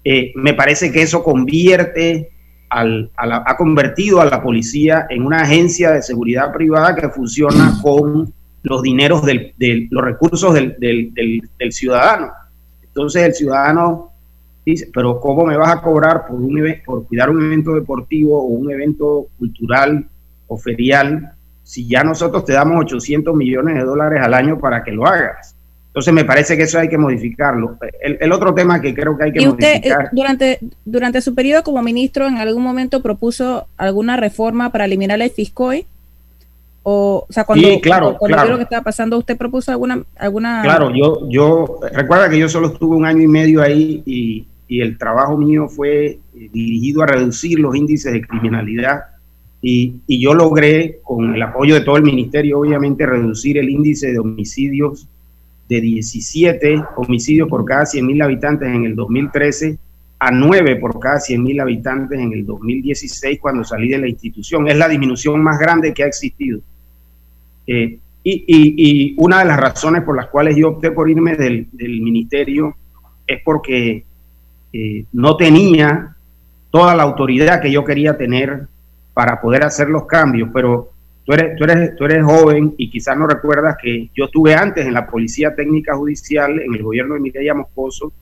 eh, me parece que eso convierte ha convertido a la policía en una agencia de seguridad privada que funciona con los dineros del, los recursos del, ciudadano. Entonces el ciudadano dice, pero ¿cómo me vas a cobrar por, un, por cuidar un evento deportivo o un evento cultural o ferial si ya nosotros te damos 800 millones de dólares al año para que lo hagas? Entonces me parece que eso hay que modificarlo. El, otro tema que creo que hay que ¿Y usted, eh, durante, durante su periodo como ministro, en algún momento propuso alguna reforma para eliminar el FISCOI? O, o sea, cuando, sí, claro, claro. lo que estaba pasando, ¿usted propuso alguna, alguna...? Claro, yo, yo, recuerda que yo solo estuve un año y medio ahí y, y el trabajo mío fue eh, dirigido a reducir los índices de criminalidad y, yo logré, con el apoyo de todo el ministerio, obviamente, reducir el índice de homicidios de 17 homicidios por cada 100.000 habitantes en el 2013 a 9 por cada 100.000 habitantes en el 2016 cuando salí de la institución. Es la disminución más grande que ha existido. Eh, y, una de las razones por las cuales yo opté por irme del, ministerio es porque eh, no tenía toda la autoridad que yo quería tener para poder hacer los cambios, pero Tú eres, tú, eres, tú eres joven y quizás no recuerdas que yo estuve antes en la Policía Técnica Judicial, en el gobierno de Mireya Moscoso,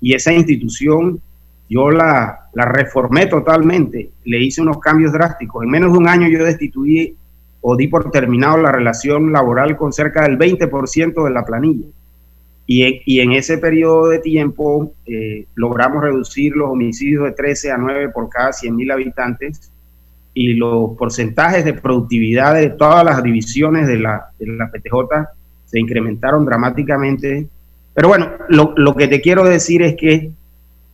y esa institución yo la, la reformé totalmente, le hice unos cambios drásticos. En menos de un año yo destituí o di por terminado la relación laboral con cerca del 20% de la planilla. Y, y, en ese periodo de tiempo eh, logramos reducir los homicidios de 13 a 9 por cada 100.000 habitantes y los porcentajes de productividad de todas las divisiones de la, de la PTJ se incrementaron dramáticamente. Pero bueno, lo, lo que te quiero decir es que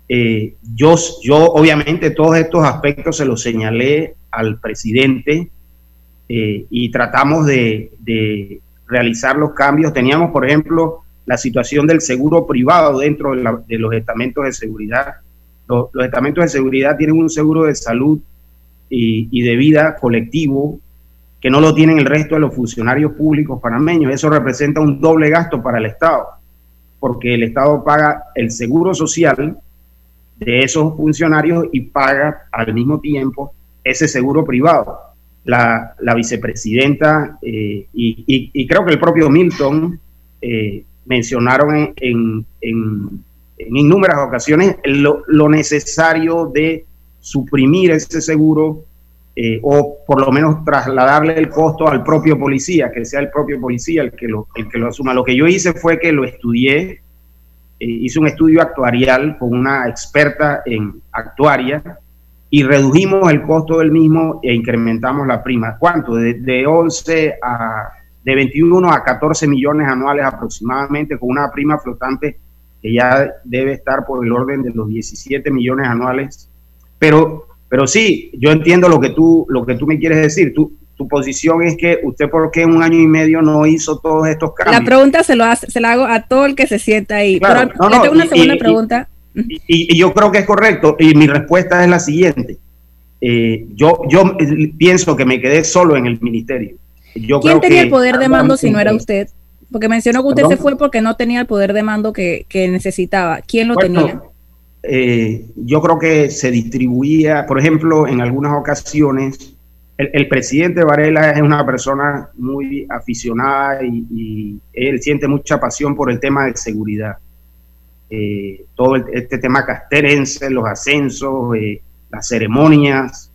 eh, yo, yo obviamente todos estos aspectos se los señalé al presidente eh, y tratamos de, de, realizar los cambios. Teníamos, por ejemplo, la situación del seguro privado dentro de, de los estamentos de seguridad. Los, los estamentos de seguridad tienen un seguro de salud y, de vida colectivo que no lo tienen el resto de los funcionarios públicos panameños. Eso representa un doble gasto para el Estado, porque el Estado paga el seguro social de esos funcionarios y paga al mismo tiempo ese seguro privado. La, vicepresidenta eh, y, creo que el propio Milton eh, mencionaron en, en, innumerables ocasiones lo, lo necesario de suprimir ese seguro eh, o por lo menos trasladarle el costo al propio policía, que sea el propio policía el que lo, el que lo asuma. Lo que yo hice fue que lo estudié, eh, hice un estudio actuarial con una experta en actuaria y redujimos el costo del mismo e incrementamos la prima. ¿Cuánto? De, de 11 a de 21 a 14 millones anuales aproximadamente, con una prima flotante que ya debe estar por el orden de los 17 millones anuales pero, pero sí, yo entiendo lo que tú, lo que tú me quieres decir. Tu, tu posición es que usted, ¿por qué en un año y medio no hizo todos estos cambios? La pregunta se, lo hace, se la hago a todo el que se sienta ahí. pero no, tengo una segunda pregunta. Y, yo creo que es correcto. Y mi respuesta es la siguiente. Eh, yo, yo pienso que me quedé solo en el ministerio. Yo ¿Quién tenía el poder de mando si no era usted? Porque mencionó que usted se fue porque no tenía el poder de mando que, que necesitaba. ¿Quién lo tenía? Eh, yo creo que se distribuía, por ejemplo, en algunas ocasiones, el, presidente Varela es una persona muy aficionada y, él siente mucha pasión por el tema de seguridad. Eh, todo este tema casterense, los ascensos, eh, las ceremonias,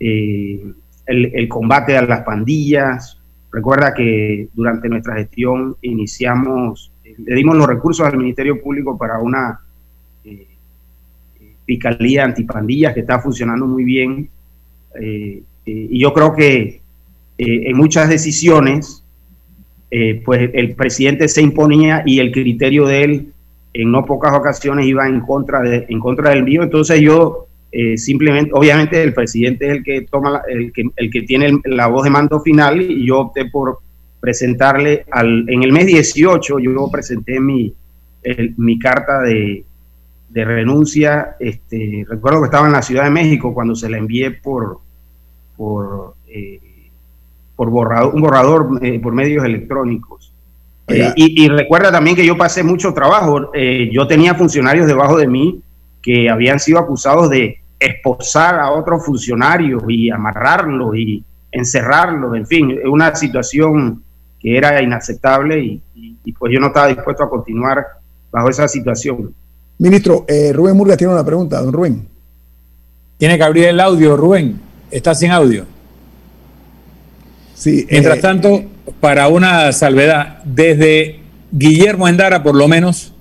eh, el, combate a las pandillas. Recuerda que durante nuestra gestión iniciamos, le dimos los recursos al Ministerio Público para una fiscalía antipandillas que está funcionando muy bien. y yo creo que en muchas decisiones, pues el presidente se imponía y el criterio de él en no pocas ocasiones iba en contra, de, en contra del mío. Entonces yo eh, simplemente, obviamente el presidente es el que toma, el, que, el que tiene la voz de mando final y yo opté por presentarle al, en el mes 18 yo presenté mi, mi carta de, de renuncia. Este, recuerdo que estaba en la Ciudad de México cuando se la envié por, por, eh, por borrador, un borrador eh, por medios electrónicos. Eh, y, recuerda también que yo pasé mucho trabajo. Yo tenía funcionarios debajo de mí que habían sido acusados de esposar a otros funcionarios y amarrarlos y encerrarlos. En fin, una situación que era inaceptable y, pues yo no estaba dispuesto a continuar bajo esa situación. Ministro, eh, Rubén Murga tiene una pregunta, don Rubén. Tiene que abrir el audio, Rubén. Está sin audio. Sí. Mientras tanto, para una salvedad, desde Guillermo Endara, por lo menos,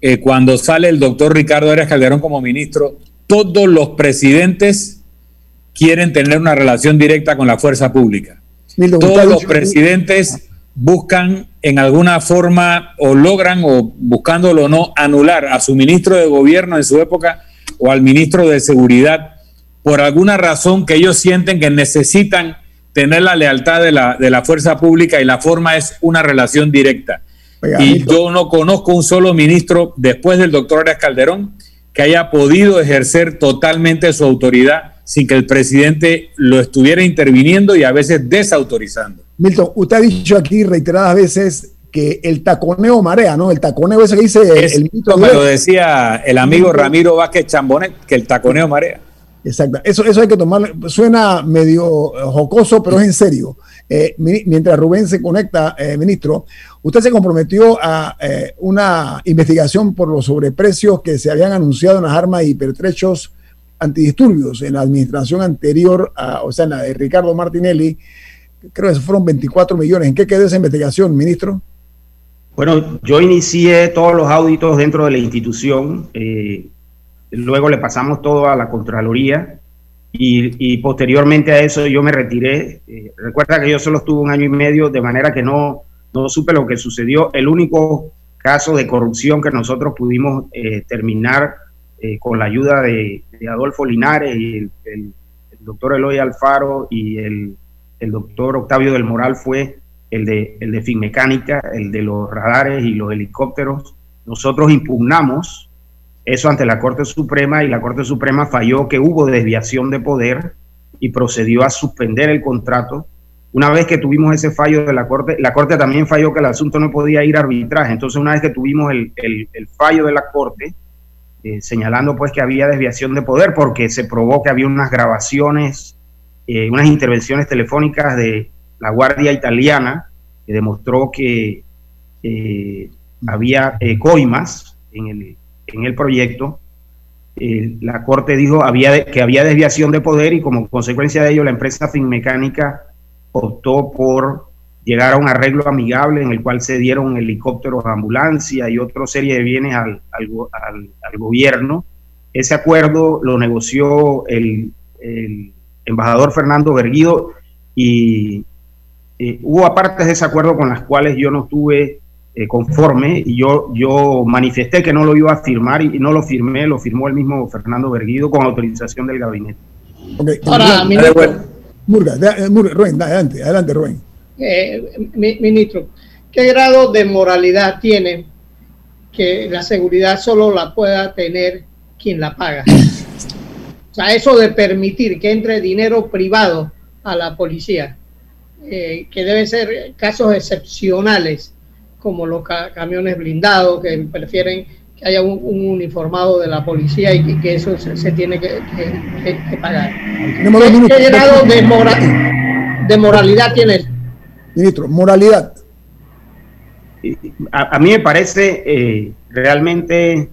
eh, cuando sale el doctor Ricardo Arias Calderón como ministro, todos los presidentes quieren tener una relación directa con la fuerza pública. todos los presidentes buscan en alguna forma o logran o buscándolo o no anular a su ministro de gobierno en su época o al ministro de seguridad por alguna razón que ellos sienten que necesitan tener la lealtad de la, de la fuerza pública y la forma es una relación directa. y yo no conozco un solo ministro después del doctor Arias Calderón que haya podido ejercer totalmente su autoridad sin que el presidente lo estuviera interviniendo y a veces desautorizando. Milton, usted ha dicho aquí reiteradas veces que el taconeo marea, ¿no? El taconeo ese que dice el ministro. Como lo decía el amigo Ramiro Vázquez Chambonet, que el taconeo marea. Exacto. Eso, eso hay que tomar. Suena medio jocoso, pero es en serio. Eh, mientras Rubén se conecta, eh, ministro, usted se comprometió a eh, una investigación por los sobreprecios que se habían anunciado en las armas y pertrechos antidisturbios en la administración anterior, o sea, en la de Ricardo Martinelli. Creo que fueron 24 millones. ¿En qué quedó esa investigación, ministro? Bueno, yo inicié todos los auditos dentro de la institución. Luego le pasamos todo a la Contraloría y, posteriormente a eso yo me retiré. Eh, recuerda que yo solo estuve un año y medio, de manera que no, no supe lo que sucedió. El único caso de corrupción que nosotros pudimos eh, terminar eh, con la ayuda de, Adolfo Linares y el, doctor Eloy Alfaro y el, el, doctor Octavio del Moral fue el de, el de Finmecánica, el de los radares y los helicópteros. Nosotros impugnamos eso ante la Corte Suprema y la Corte Suprema falló que hubo desviación de poder y procedió a suspender el contrato. Una vez que tuvimos ese fallo de la Corte, la Corte también falló que el asunto no podía ir a arbitraje. Entonces, una vez que tuvimos el, fallo de la Corte, eh, señalando pues que había desviación de poder porque se probó que había unas grabaciones, eh, unas intervenciones telefónicas de la Guardia Italiana que demostró que eh, había coimas en el en el proyecto, eh, la Corte dijo había que había desviación de poder y como consecuencia de ello la empresa Finmecánica optó por llegar a un arreglo amigable en el cual se dieron helicópteros ambulancia y otra serie de bienes al, al, gobierno. Ese acuerdo lo negoció el, embajador Fernando Berguido y eh, hubo apartes de ese acuerdo con las cuales yo no tuve eh, conforme y yo, yo manifesté que no lo iba a firmar y, no lo firmé, lo firmó el mismo Fernando Berguido con autorización del gabinete. Ahora, ministro. Eh, Rubén, adelante, adelante, Rubén. Eh, ministro, ¿qué grado de moralidad tiene que la seguridad solo la pueda tener quien la paga? O sea, eso de permitir que entre dinero privado a la policía, que deben ser casos excepcionales como los camiones blindados, que prefieren que haya un, uniformado de la policía y que, eso se, tiene que, pagar. ¿Qué, grado de, de moralidad tiene? Ministro, moralidad. A, mí me parece eh, realmente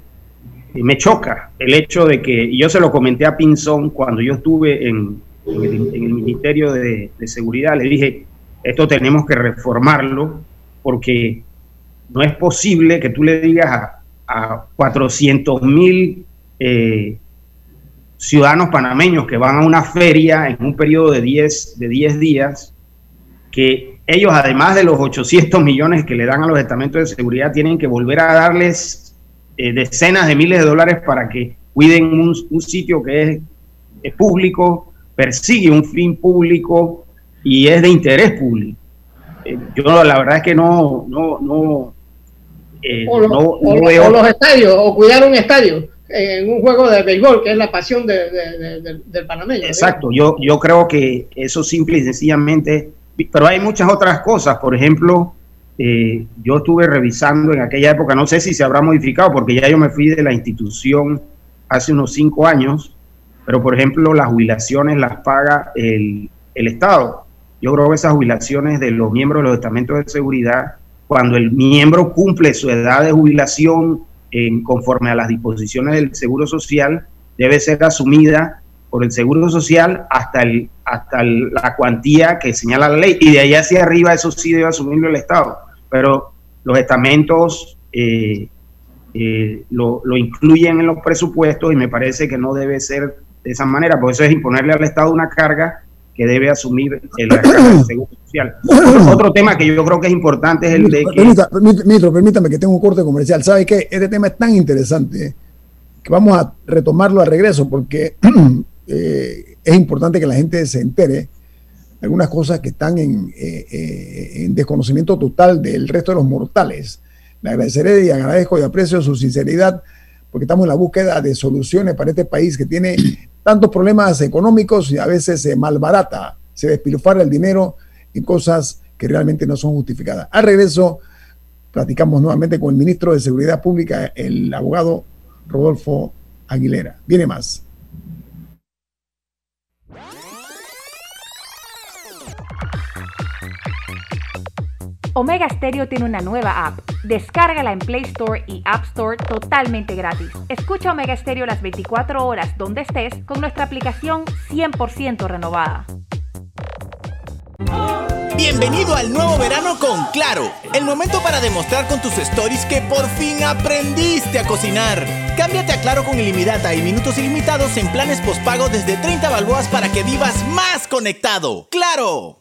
me choca el hecho de que, y yo se lo comenté a Pinzón cuando yo estuve en, el, Ministerio de, Seguridad, le dije, esto tenemos que reformarlo porque no es posible que tú le digas a, a 400 mil eh, ciudadanos panameños que van a una feria en un periodo de 10, de 10 días, que ellos, además de los 800 millones que le dan a los estamentos de seguridad, tienen que volver a darles eh, decenas de miles de dólares para que cuiden un, sitio que es, público, persigue un fin público y es de interés público. Eh, yo la verdad es que no, no, no, eh, o, los estadios, o cuidar un estadio en un juego de béisbol, que es la pasión del panameño. Exacto, yo, yo creo que eso simple y sencillamente, pero hay muchas otras cosas, por ejemplo, eh, yo estuve revisando en aquella época, no sé si se habrá modificado, porque ya yo me fui de la institución hace unos cinco años, pero por ejemplo las jubilaciones las paga el, el Estado. Yo creo que esas jubilaciones de los miembros de los estamentos de seguridad cuando el miembro cumple su edad de jubilación en, conforme a las disposiciones del Seguro Social, debe ser asumida por el Seguro Social hasta, el, hasta la cuantía que señala la ley. Y de ahí hacia arriba eso sí debe asumirlo el Estado. Pero los estamentos eh, eh, lo, lo, incluyen en los presupuestos y me parece que no debe ser de esa manera, porque eso es imponerle al Estado una carga que debe asumir el Seguro Social. Otro, tema que yo creo que es importante es el de que... Ministro, permítame que tenga un corte comercial. ¿Sabe qué? Este tema es tan interesante que vamos a retomarlo a regreso porque eh, es importante que la gente se entere algunas cosas que están en, eh, eh, en, desconocimiento total del resto de los mortales. Le agradeceré y agradezco y aprecio su sinceridad porque estamos en la búsqueda de soluciones para este país que tiene tantos problemas económicos y a veces se malbarata, se despilfarra el dinero en cosas que realmente no son justificadas. Al regreso, platicamos nuevamente con el ministro de Seguridad Pública, el abogado Rodolfo Aguilera. Viene más. Omega Stereo tiene una nueva app. Descárgala en Play Store y App Store totalmente gratis. Escucha Omega Stereo las 24 horas donde estés con nuestra aplicación 100% renovada. Bienvenido al nuevo verano con Claro, el momento para demostrar con tus stories que por fin aprendiste a cocinar. Cámbiate a Claro con ilimitada y minutos ilimitados en planes postpago desde 30 balboas para que vivas más conectado. ¡Claro!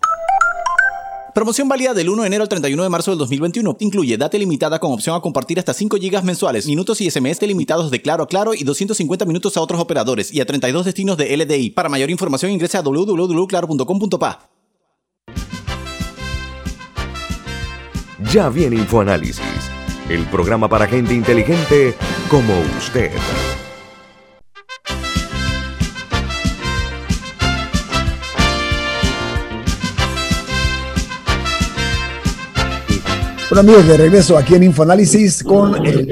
Promoción válida del 1 de enero al 31 de marzo del 2021. Incluye data limitada con opción a compartir hasta 5 GB mensuales, minutos y SMS limitados de Claro a Claro y 250 minutos a otros operadores y a 32 destinos de LDI. Para mayor información ingresa a www.claro.com.pa. Ya viene InfoAnálisis, el programa para gente inteligente como usted. Bueno amigos, de regreso aquí en Infoanálisis con el,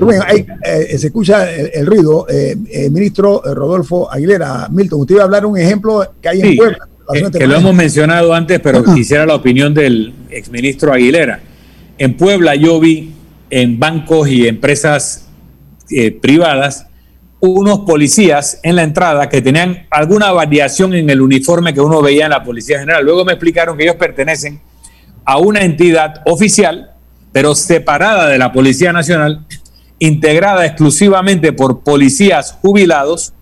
Rubén, eh, se escucha el, ruido. Eh, eh, ministro Rodolfo Aguilera, Milton, usted iba a hablar un ejemplo que hay en Puebla. que lo hemos mencionado antes, pero quisiera la opinión del exministro Aguilera. En Puebla yo vi en bancos y empresas privadas unos policías en la entrada que tenían alguna variación en el uniforme que uno veía en la Policía General. Luego me explicaron que ellos pertenecen a una entidad oficial, pero separada de la Policía Nacional, integrada exclusivamente por policías jubilados,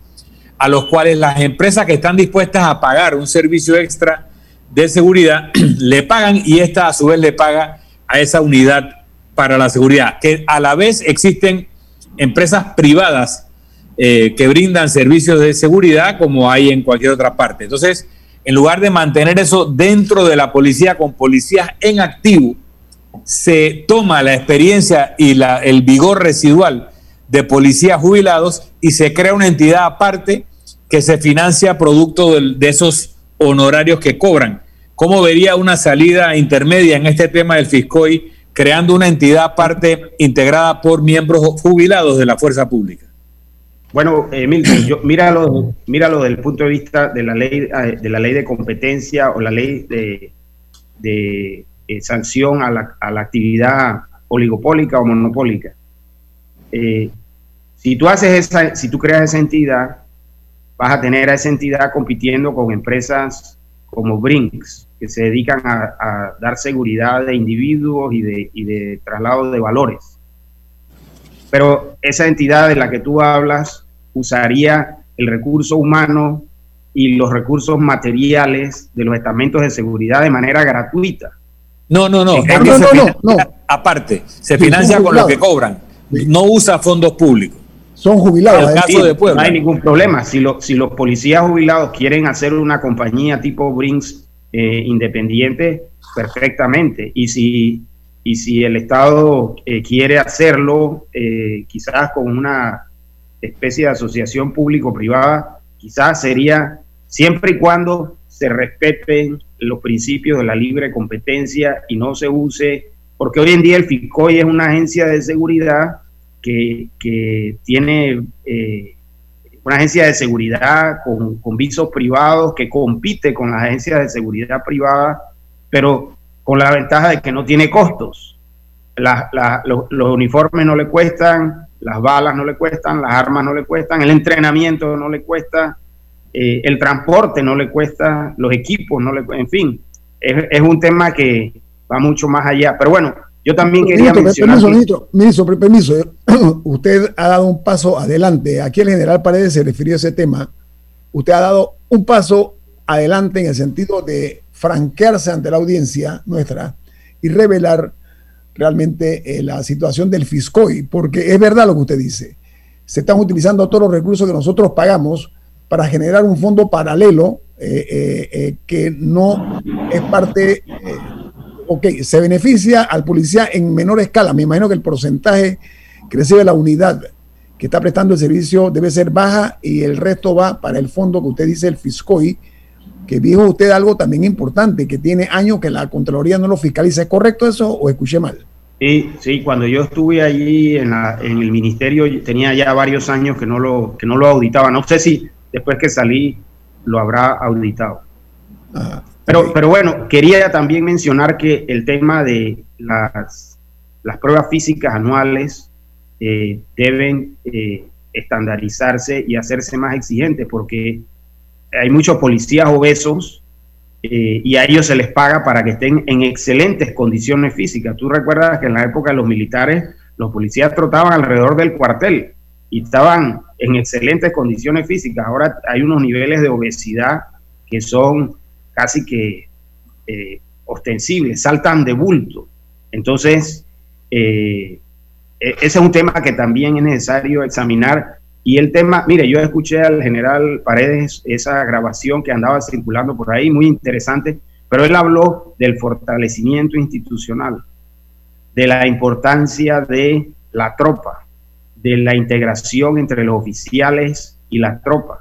a los cuales las empresas que están dispuestas a pagar un servicio extra de seguridad le pagan y esta a su vez le paga a esa unidad para la seguridad, que a la vez existen empresas privadas eh, que brindan servicios de seguridad como hay en cualquier otra parte. Entonces, en lugar de mantener eso dentro de la policía con policías en activo, se toma la experiencia y la, el vigor residual de policías jubilados y se crea una entidad aparte que se financia producto de, esos honorarios que cobran. ¿Cómo vería una salida intermedia en este tema del FISCOI creando una entidad aparte integrada por miembros jubilados de la fuerza pública? Bueno, Emil, yo, míralo, míralo desde el punto de vista de la ley eh, de la ley de competencia o la ley de, eh, sanción a la, a la, actividad oligopólica o monopólica. eh, si tú haces esa, si tú creas esa entidad, vas a tener a esa entidad compitiendo con empresas como Brinks, que se dedican a, dar seguridad de individuos y de, y de traslado de valores. Pero esa entidad de la que tú hablas usaría el recurso humano y los recursos materiales de los estamentos de seguridad de manera gratuita. No, no, no. no, no, no, Aparte, se financia con lo que cobran. No usa fondos públicos. Son jubilados. No hay ningún problema. Si, si los policías jubilados quieren hacer una compañía tipo Brinks eh, independiente, perfectamente. Y si, y si el Estado eh, quiere hacerlo, eh, quizás con una especie de asociación público-privada, quizás sería siempre y cuando se respeten los principios de la libre competencia y no se use, porque hoy en día el FICOI es una agencia de seguridad que, tiene eh, una agencia de seguridad con, con, visos privados que compite con las agencias de seguridad privadas, pero con la ventaja de que no tiene costos. los uniformes no le cuestan, las balas no le cuestan, las armas no le cuestan, el entrenamiento no le cuesta, eh, el transporte no le cuesta, los equipos no le en fin, es, un tema que va mucho más allá. Pero bueno, yo también quería mencionar... Permiso, ministro, permiso, usted ha dado un paso adelante. Aquí el general Paredes se refirió a ese tema. Usted ha dado un paso adelante en el sentido de franquearse ante la audiencia nuestra y revelar realmente eh, la situación del Fiscoy, porque es verdad lo que usted dice. Se están utilizando todos los recursos que nosotros pagamos para generar un fondo paralelo eh, eh, que no es parte, ok, se beneficia al policía en menor escala. Me imagino que el porcentaje que recibe la unidad que está prestando el servicio debe ser baja y el resto va para el fondo que usted dice, el FISCOI, que dijo usted algo también importante, que tiene años que la Contraloría no lo fiscaliza. ¿Es correcto eso o escuché mal? Sí, sí, cuando yo estuve allí en, en el ministerio tenía ya varios años que no lo, que no lo auditaba. No sé si después que salí lo habrá auditado. Ah, pero, pero bueno, quería también mencionar que el tema de las, las pruebas físicas anuales eh, deben eh, estandarizarse y hacerse más exigentes porque hay muchos policías obesos eh, y a ellos se les paga para que estén en excelentes condiciones físicas. Tú recuerdas que en la época de los militares los policías trotaban alrededor del cuartel y estaban en excelentes condiciones físicas. Ahora hay unos niveles de obesidad que son casi que eh, ostensibles, saltan de bulto. Entonces, eh, e-, ese es un tema que también es necesario examinar. Y el tema, mire, yo escuché al general Paredes esa grabación que andaba circulando por ahí, muy interesante, pero él habló del fortalecimiento institucional, de la importancia de la tropa, de la integración entre los oficiales y las tropas,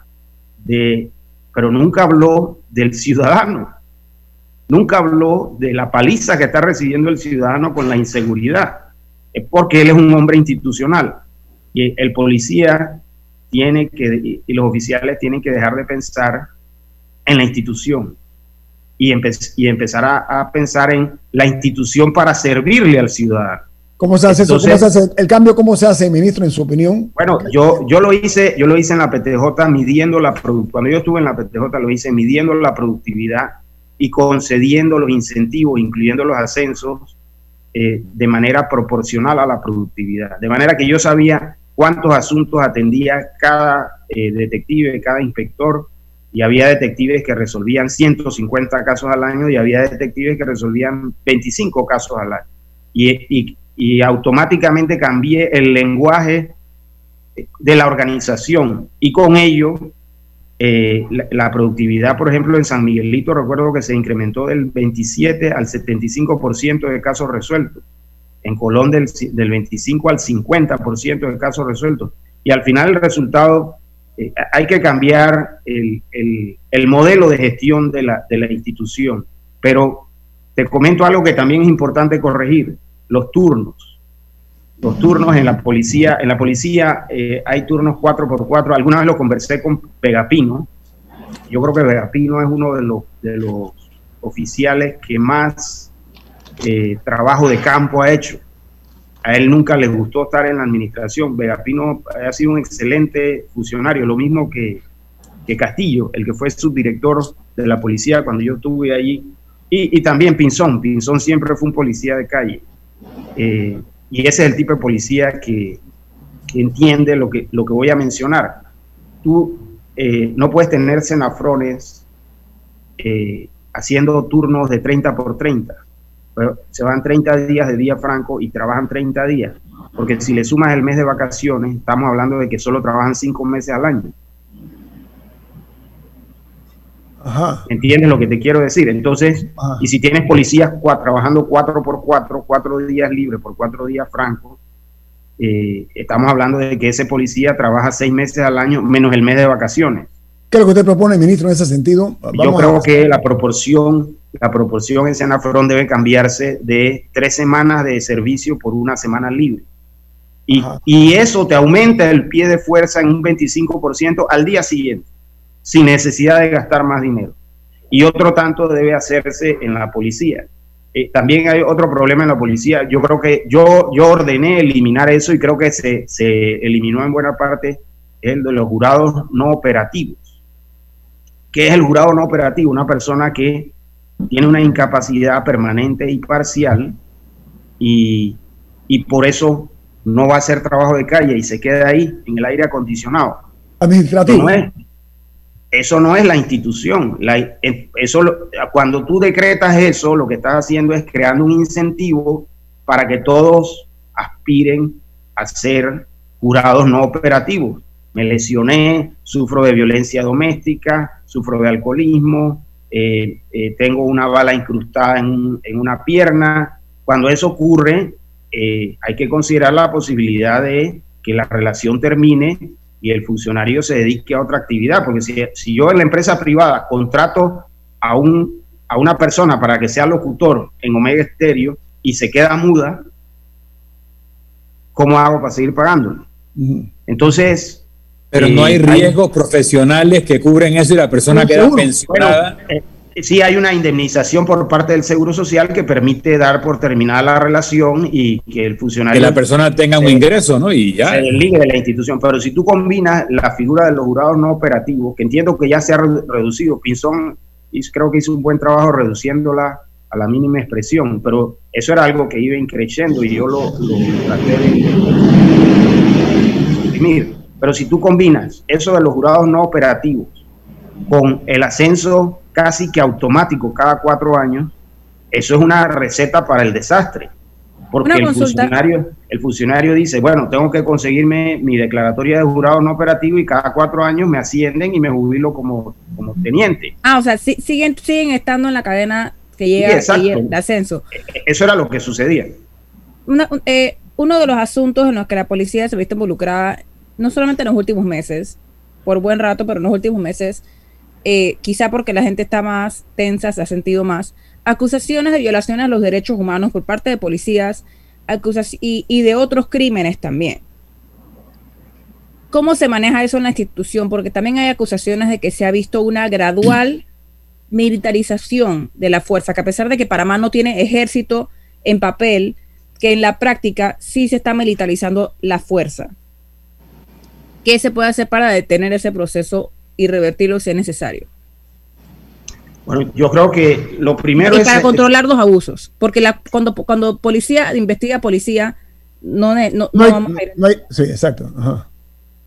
de, pero nunca habló del ciudadano, nunca habló de la paliza que está recibiendo el ciudadano con la inseguridad, es porque él es un hombre institucional. Y el policía tiene que, y los oficiales tienen que dejar de pensar en la institución y, y empezar a pensar en la institución para servirle al ciudadano. ¿Cómo se hace eso? ¿Cómo se hace el cambio? ¿Cómo se hace, ministro, en su opinión? Bueno, yo, yo lo hice, yo lo hice en la PTJ midiendo la cuando yo estuve en la PTJ lo hice midiendo la productividad y concediendo los incentivos, incluyendo los ascensos, eh, de manera proporcional a la productividad. De manera que yo sabía cuántos asuntos atendía cada eh, detective, cada inspector, y había detectives que resolvían 150 casos al año y había detectives que resolvían 25 casos al año. y, automáticamente cambié el lenguaje de la organización y con ello eh, la, productividad, por ejemplo, en San Miguelito recuerdo que se incrementó del 27 al 75% de casos resueltos, en Colón del, del 25 al 50% de casos resueltos. Y al final el resultado, eh, hay que cambiar el, el, el, modelo de gestión de la, de la institución. Pero te comento algo que también es importante corregir los turnos. Los turnos en la policía, en la policía eh, hay turnos 4x4. Alguna vez lo conversé con Vegapino. Yo creo que Vegapino es uno de los, de los oficiales que más eh, trabajo de campo ha hecho. a él nunca le gustó estar en la administración. Vegapino ha sido un excelente funcionario, lo mismo que, que Castillo, el que fue subdirector de la policía cuando yo estuve allí, y, también Pinzón. Pinzón siempre fue un policía de calle. Eh, y ese es el tipo de policía que, entiende lo que, lo que voy a mencionar. Tú eh, no puedes tener senafrones eh, haciendo turnos de 30 por 30. Se van 30 días de día franco y trabajan 30 días. Porque si le sumas el mes de vacaciones, estamos hablando de que solo trabajan 5 meses al año. ¿Entiendes lo que te quiero decir? Entonces, y si tienes policías trabajando cuatro por cuatro, cuatro días libres por cuatro días francos, eh, estamos hablando de que ese policía trabaja seis meses al año menos el mes de vacaciones. ¿Qué es lo que usted propone, ministro, en ese sentido? Yo creo que la proporción, la proporción en Senafrón debe cambiarse de tres semanas de servicio por una semana libre. Y, y eso te aumenta el pie de fuerza en un 25% al día siguiente sin necesidad de gastar más dinero. Y otro tanto debe hacerse en la policía. Eh, también hay otro problema en la policía. Yo creo que yo, yo ordené eliminar eso y creo que se, se eliminó en buena parte el de los jurados no operativos. ¿Qué es el jurado no operativo? Una persona que tiene una incapacidad permanente y parcial y, y por eso no va a hacer trabajo de calle y se queda ahí en el aire acondicionado. Administrativo. Eso no es la institución. eso, cuando tú decretas eso, lo que estás haciendo es creando un incentivo para que todos aspiren a ser jurados no operativos. Me lesioné, sufro de violencia doméstica, sufro de alcoholismo, eh, eh, tengo una bala incrustada en, una pierna. Cuando eso ocurre, eh, hay que considerar la posibilidad de que la relación termine y el funcionario se dedique a otra actividad, porque si, yo en la empresa privada contrato a, un, a una persona para que sea locutor en Omega Estéreo y se queda muda, ¿cómo hago para seguir pagándole? Entonces... Pero no hay riesgos profesionales que cubren eso y la persona queda pensionada. Eh, sí hay una indemnización por parte del Seguro Social que permite dar por terminada la relación y que el funcionario... Que la persona tenga un ingreso, ¿no? Y ya. Se desligue de la institución. Pero si tú combinas la figura de los jurados no operativos, que entiendo que ya se ha reducido, Pinzón creo que hizo un buen trabajo reduciéndola a la mínima expresión, pero eso era algo que iba increciendo y yo lo, lo traté de Pero si tú combinas eso de los jurados no operativos con el ascenso casi que automático cada cuatro años, eso es una receta para el desastre. Porque el funcionario, el funcionario dice, bueno, tengo que conseguirme mi declaratoria de jurado no operativo y cada cuatro años me ascienden y me jubilo como, como teniente. Ah, o sea, siguen, siguen estando en la cadena que llega, el ascenso. E, e, eso era lo que sucedía. Eh, uno de los asuntos en los que la policía se ha visto involucrada, no solamente en los últimos meses, por buen rato, pero en los últimos meses, eh, quizá porque la gente está más tensa, se ha sentido más, acusaciones de violaciones a los derechos humanos por parte de policías y, y de otros crímenes también. ¿Cómo se maneja eso en la institución? Porque también hay acusaciones de que se ha visto una gradual militarización de la fuerza, que a pesar de que Panamá no tiene ejército en papel, que en la práctica sí se está militarizando la fuerza. ¿Qué se puede hacer para detener ese proceso y revertirlo si es necesario. Bueno, yo creo que lo primero y para controlar los abusos, porque la, cuando, cuando policía investiga policía, no, no, vamos a ir. sí, exacto.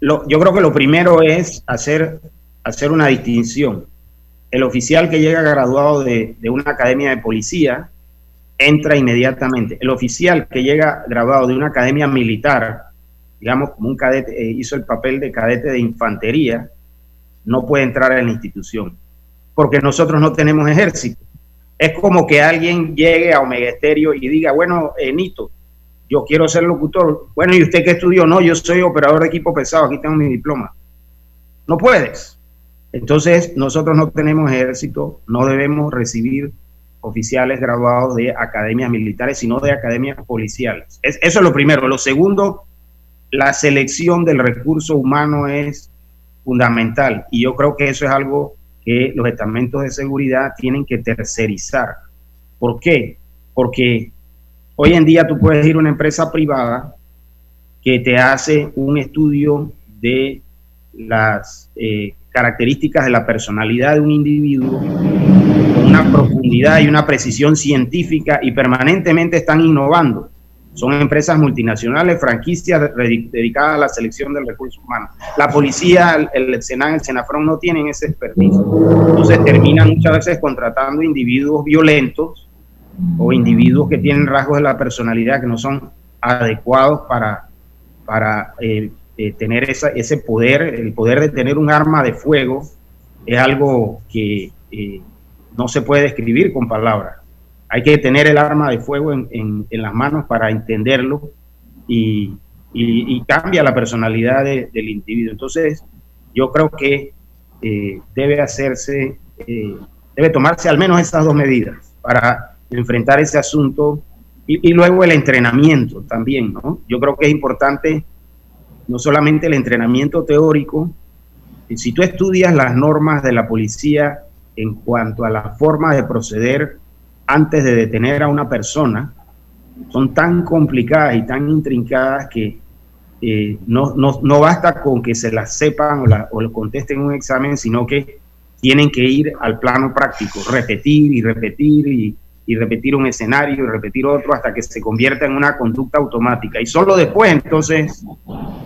yo creo que lo primero es hacer, hacer una distinción. El oficial que llega graduado de, de una academia de policía entra inmediatamente. El oficial que llega graduado de una academia militar, digamos como un cadete, eh, hizo el papel de cadete de infantería, no puede entrar a la institución, porque nosotros no tenemos ejército. Es como que alguien llegue a Omega Estéreo y diga, bueno, Nito, yo quiero ser locutor. Bueno, ¿y usted qué estudió? No, yo soy operador de equipo pesado, aquí tengo mi diploma. No puedes. Entonces, nosotros no tenemos ejército, no debemos recibir oficiales graduados de academias militares, sino de academias policiales. eso es lo primero. Lo segundo, la selección del recurso humano es fundamental. Y yo creo que eso es algo que los estamentos de seguridad tienen que tercerizar. ¿Por qué? Porque Hoy en día tú puedes ir a una empresa privada que te hace un estudio de las eh, características de la personalidad de un individuo con una profundidad y una precisión científica y permanentemente están innovando. Son empresas multinacionales, franquicias dedicadas a la selección del recurso humano. La policía, el, Senan, el Senafron no tienen ese expertise. Entonces terminan muchas veces contratando individuos violentos o individuos que tienen rasgos de la personalidad que no son adecuados para, para eh, eh, tener esa, ese poder, el poder de tener un arma de fuego, es algo que eh, no se puede describir con palabras. Hay que tener el arma de fuego en, en, las manos para entenderlo y, y, cambia la personalidad del individuo. Entonces, yo creo que eh, debe hacerse, debe tomarse al menos esas dos medidas para enfrentar ese asunto y, y, luego el entrenamiento también, ¿no? Yo creo que es importante no solamente el entrenamiento teórico, si tú estudias las normas de la policía en cuanto a la forma de proceder antes de detener a una persona, son tan complicadas y tan intrincadas que eh, no, no, basta con que se las sepan o, la, o lo contesten en un examen, sino que tienen que ir al plano práctico, repetir y repetir y, y repetir un escenario y repetir otro hasta que se convierta en una conducta automática. Y solo después entonces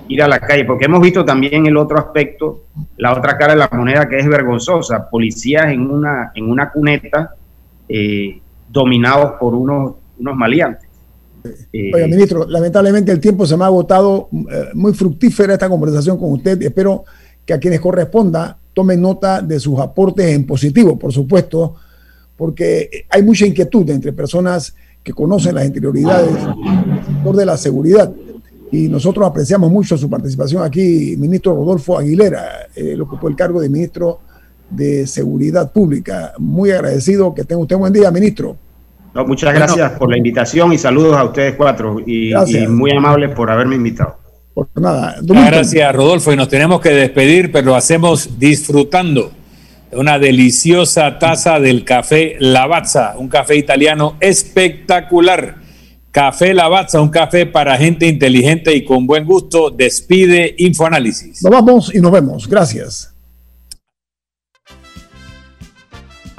ir a la calle, porque hemos visto también el otro aspecto, la otra cara de la moneda que es vergonzosa, policías en una, en una cuneta eh, dominados por unos, unos maleantes. Eh, Oiga, ministro, lamentablemente el tiempo se me ha agotado, eh, muy fructífera esta conversación con usted, espero que a quienes corresponda tomen nota de sus aportes en positivo, por supuesto, porque hay mucha inquietud entre personas que conocen las interioridades del sector de la seguridad. Y nosotros apreciamos mucho su participación aquí, ministro Rodolfo Aguilera, eh, lo ocupó el cargo de ministro de Seguridad Pública. Muy agradecido, que tenga usted un buen día, ministro. muchas gracias por la invitación y saludos a ustedes cuatro y, muy amables por haberme invitado. Por nada. Gracias, Rodolfo, y nos tenemos que despedir, pero lo hacemos disfrutando una deliciosa taza del café Lavazza, un café italiano espectacular. Café Lavazza, un café para gente inteligente y con buen gusto. Despide Infoanálisis. Nos vamos y nos vemos. Gracias.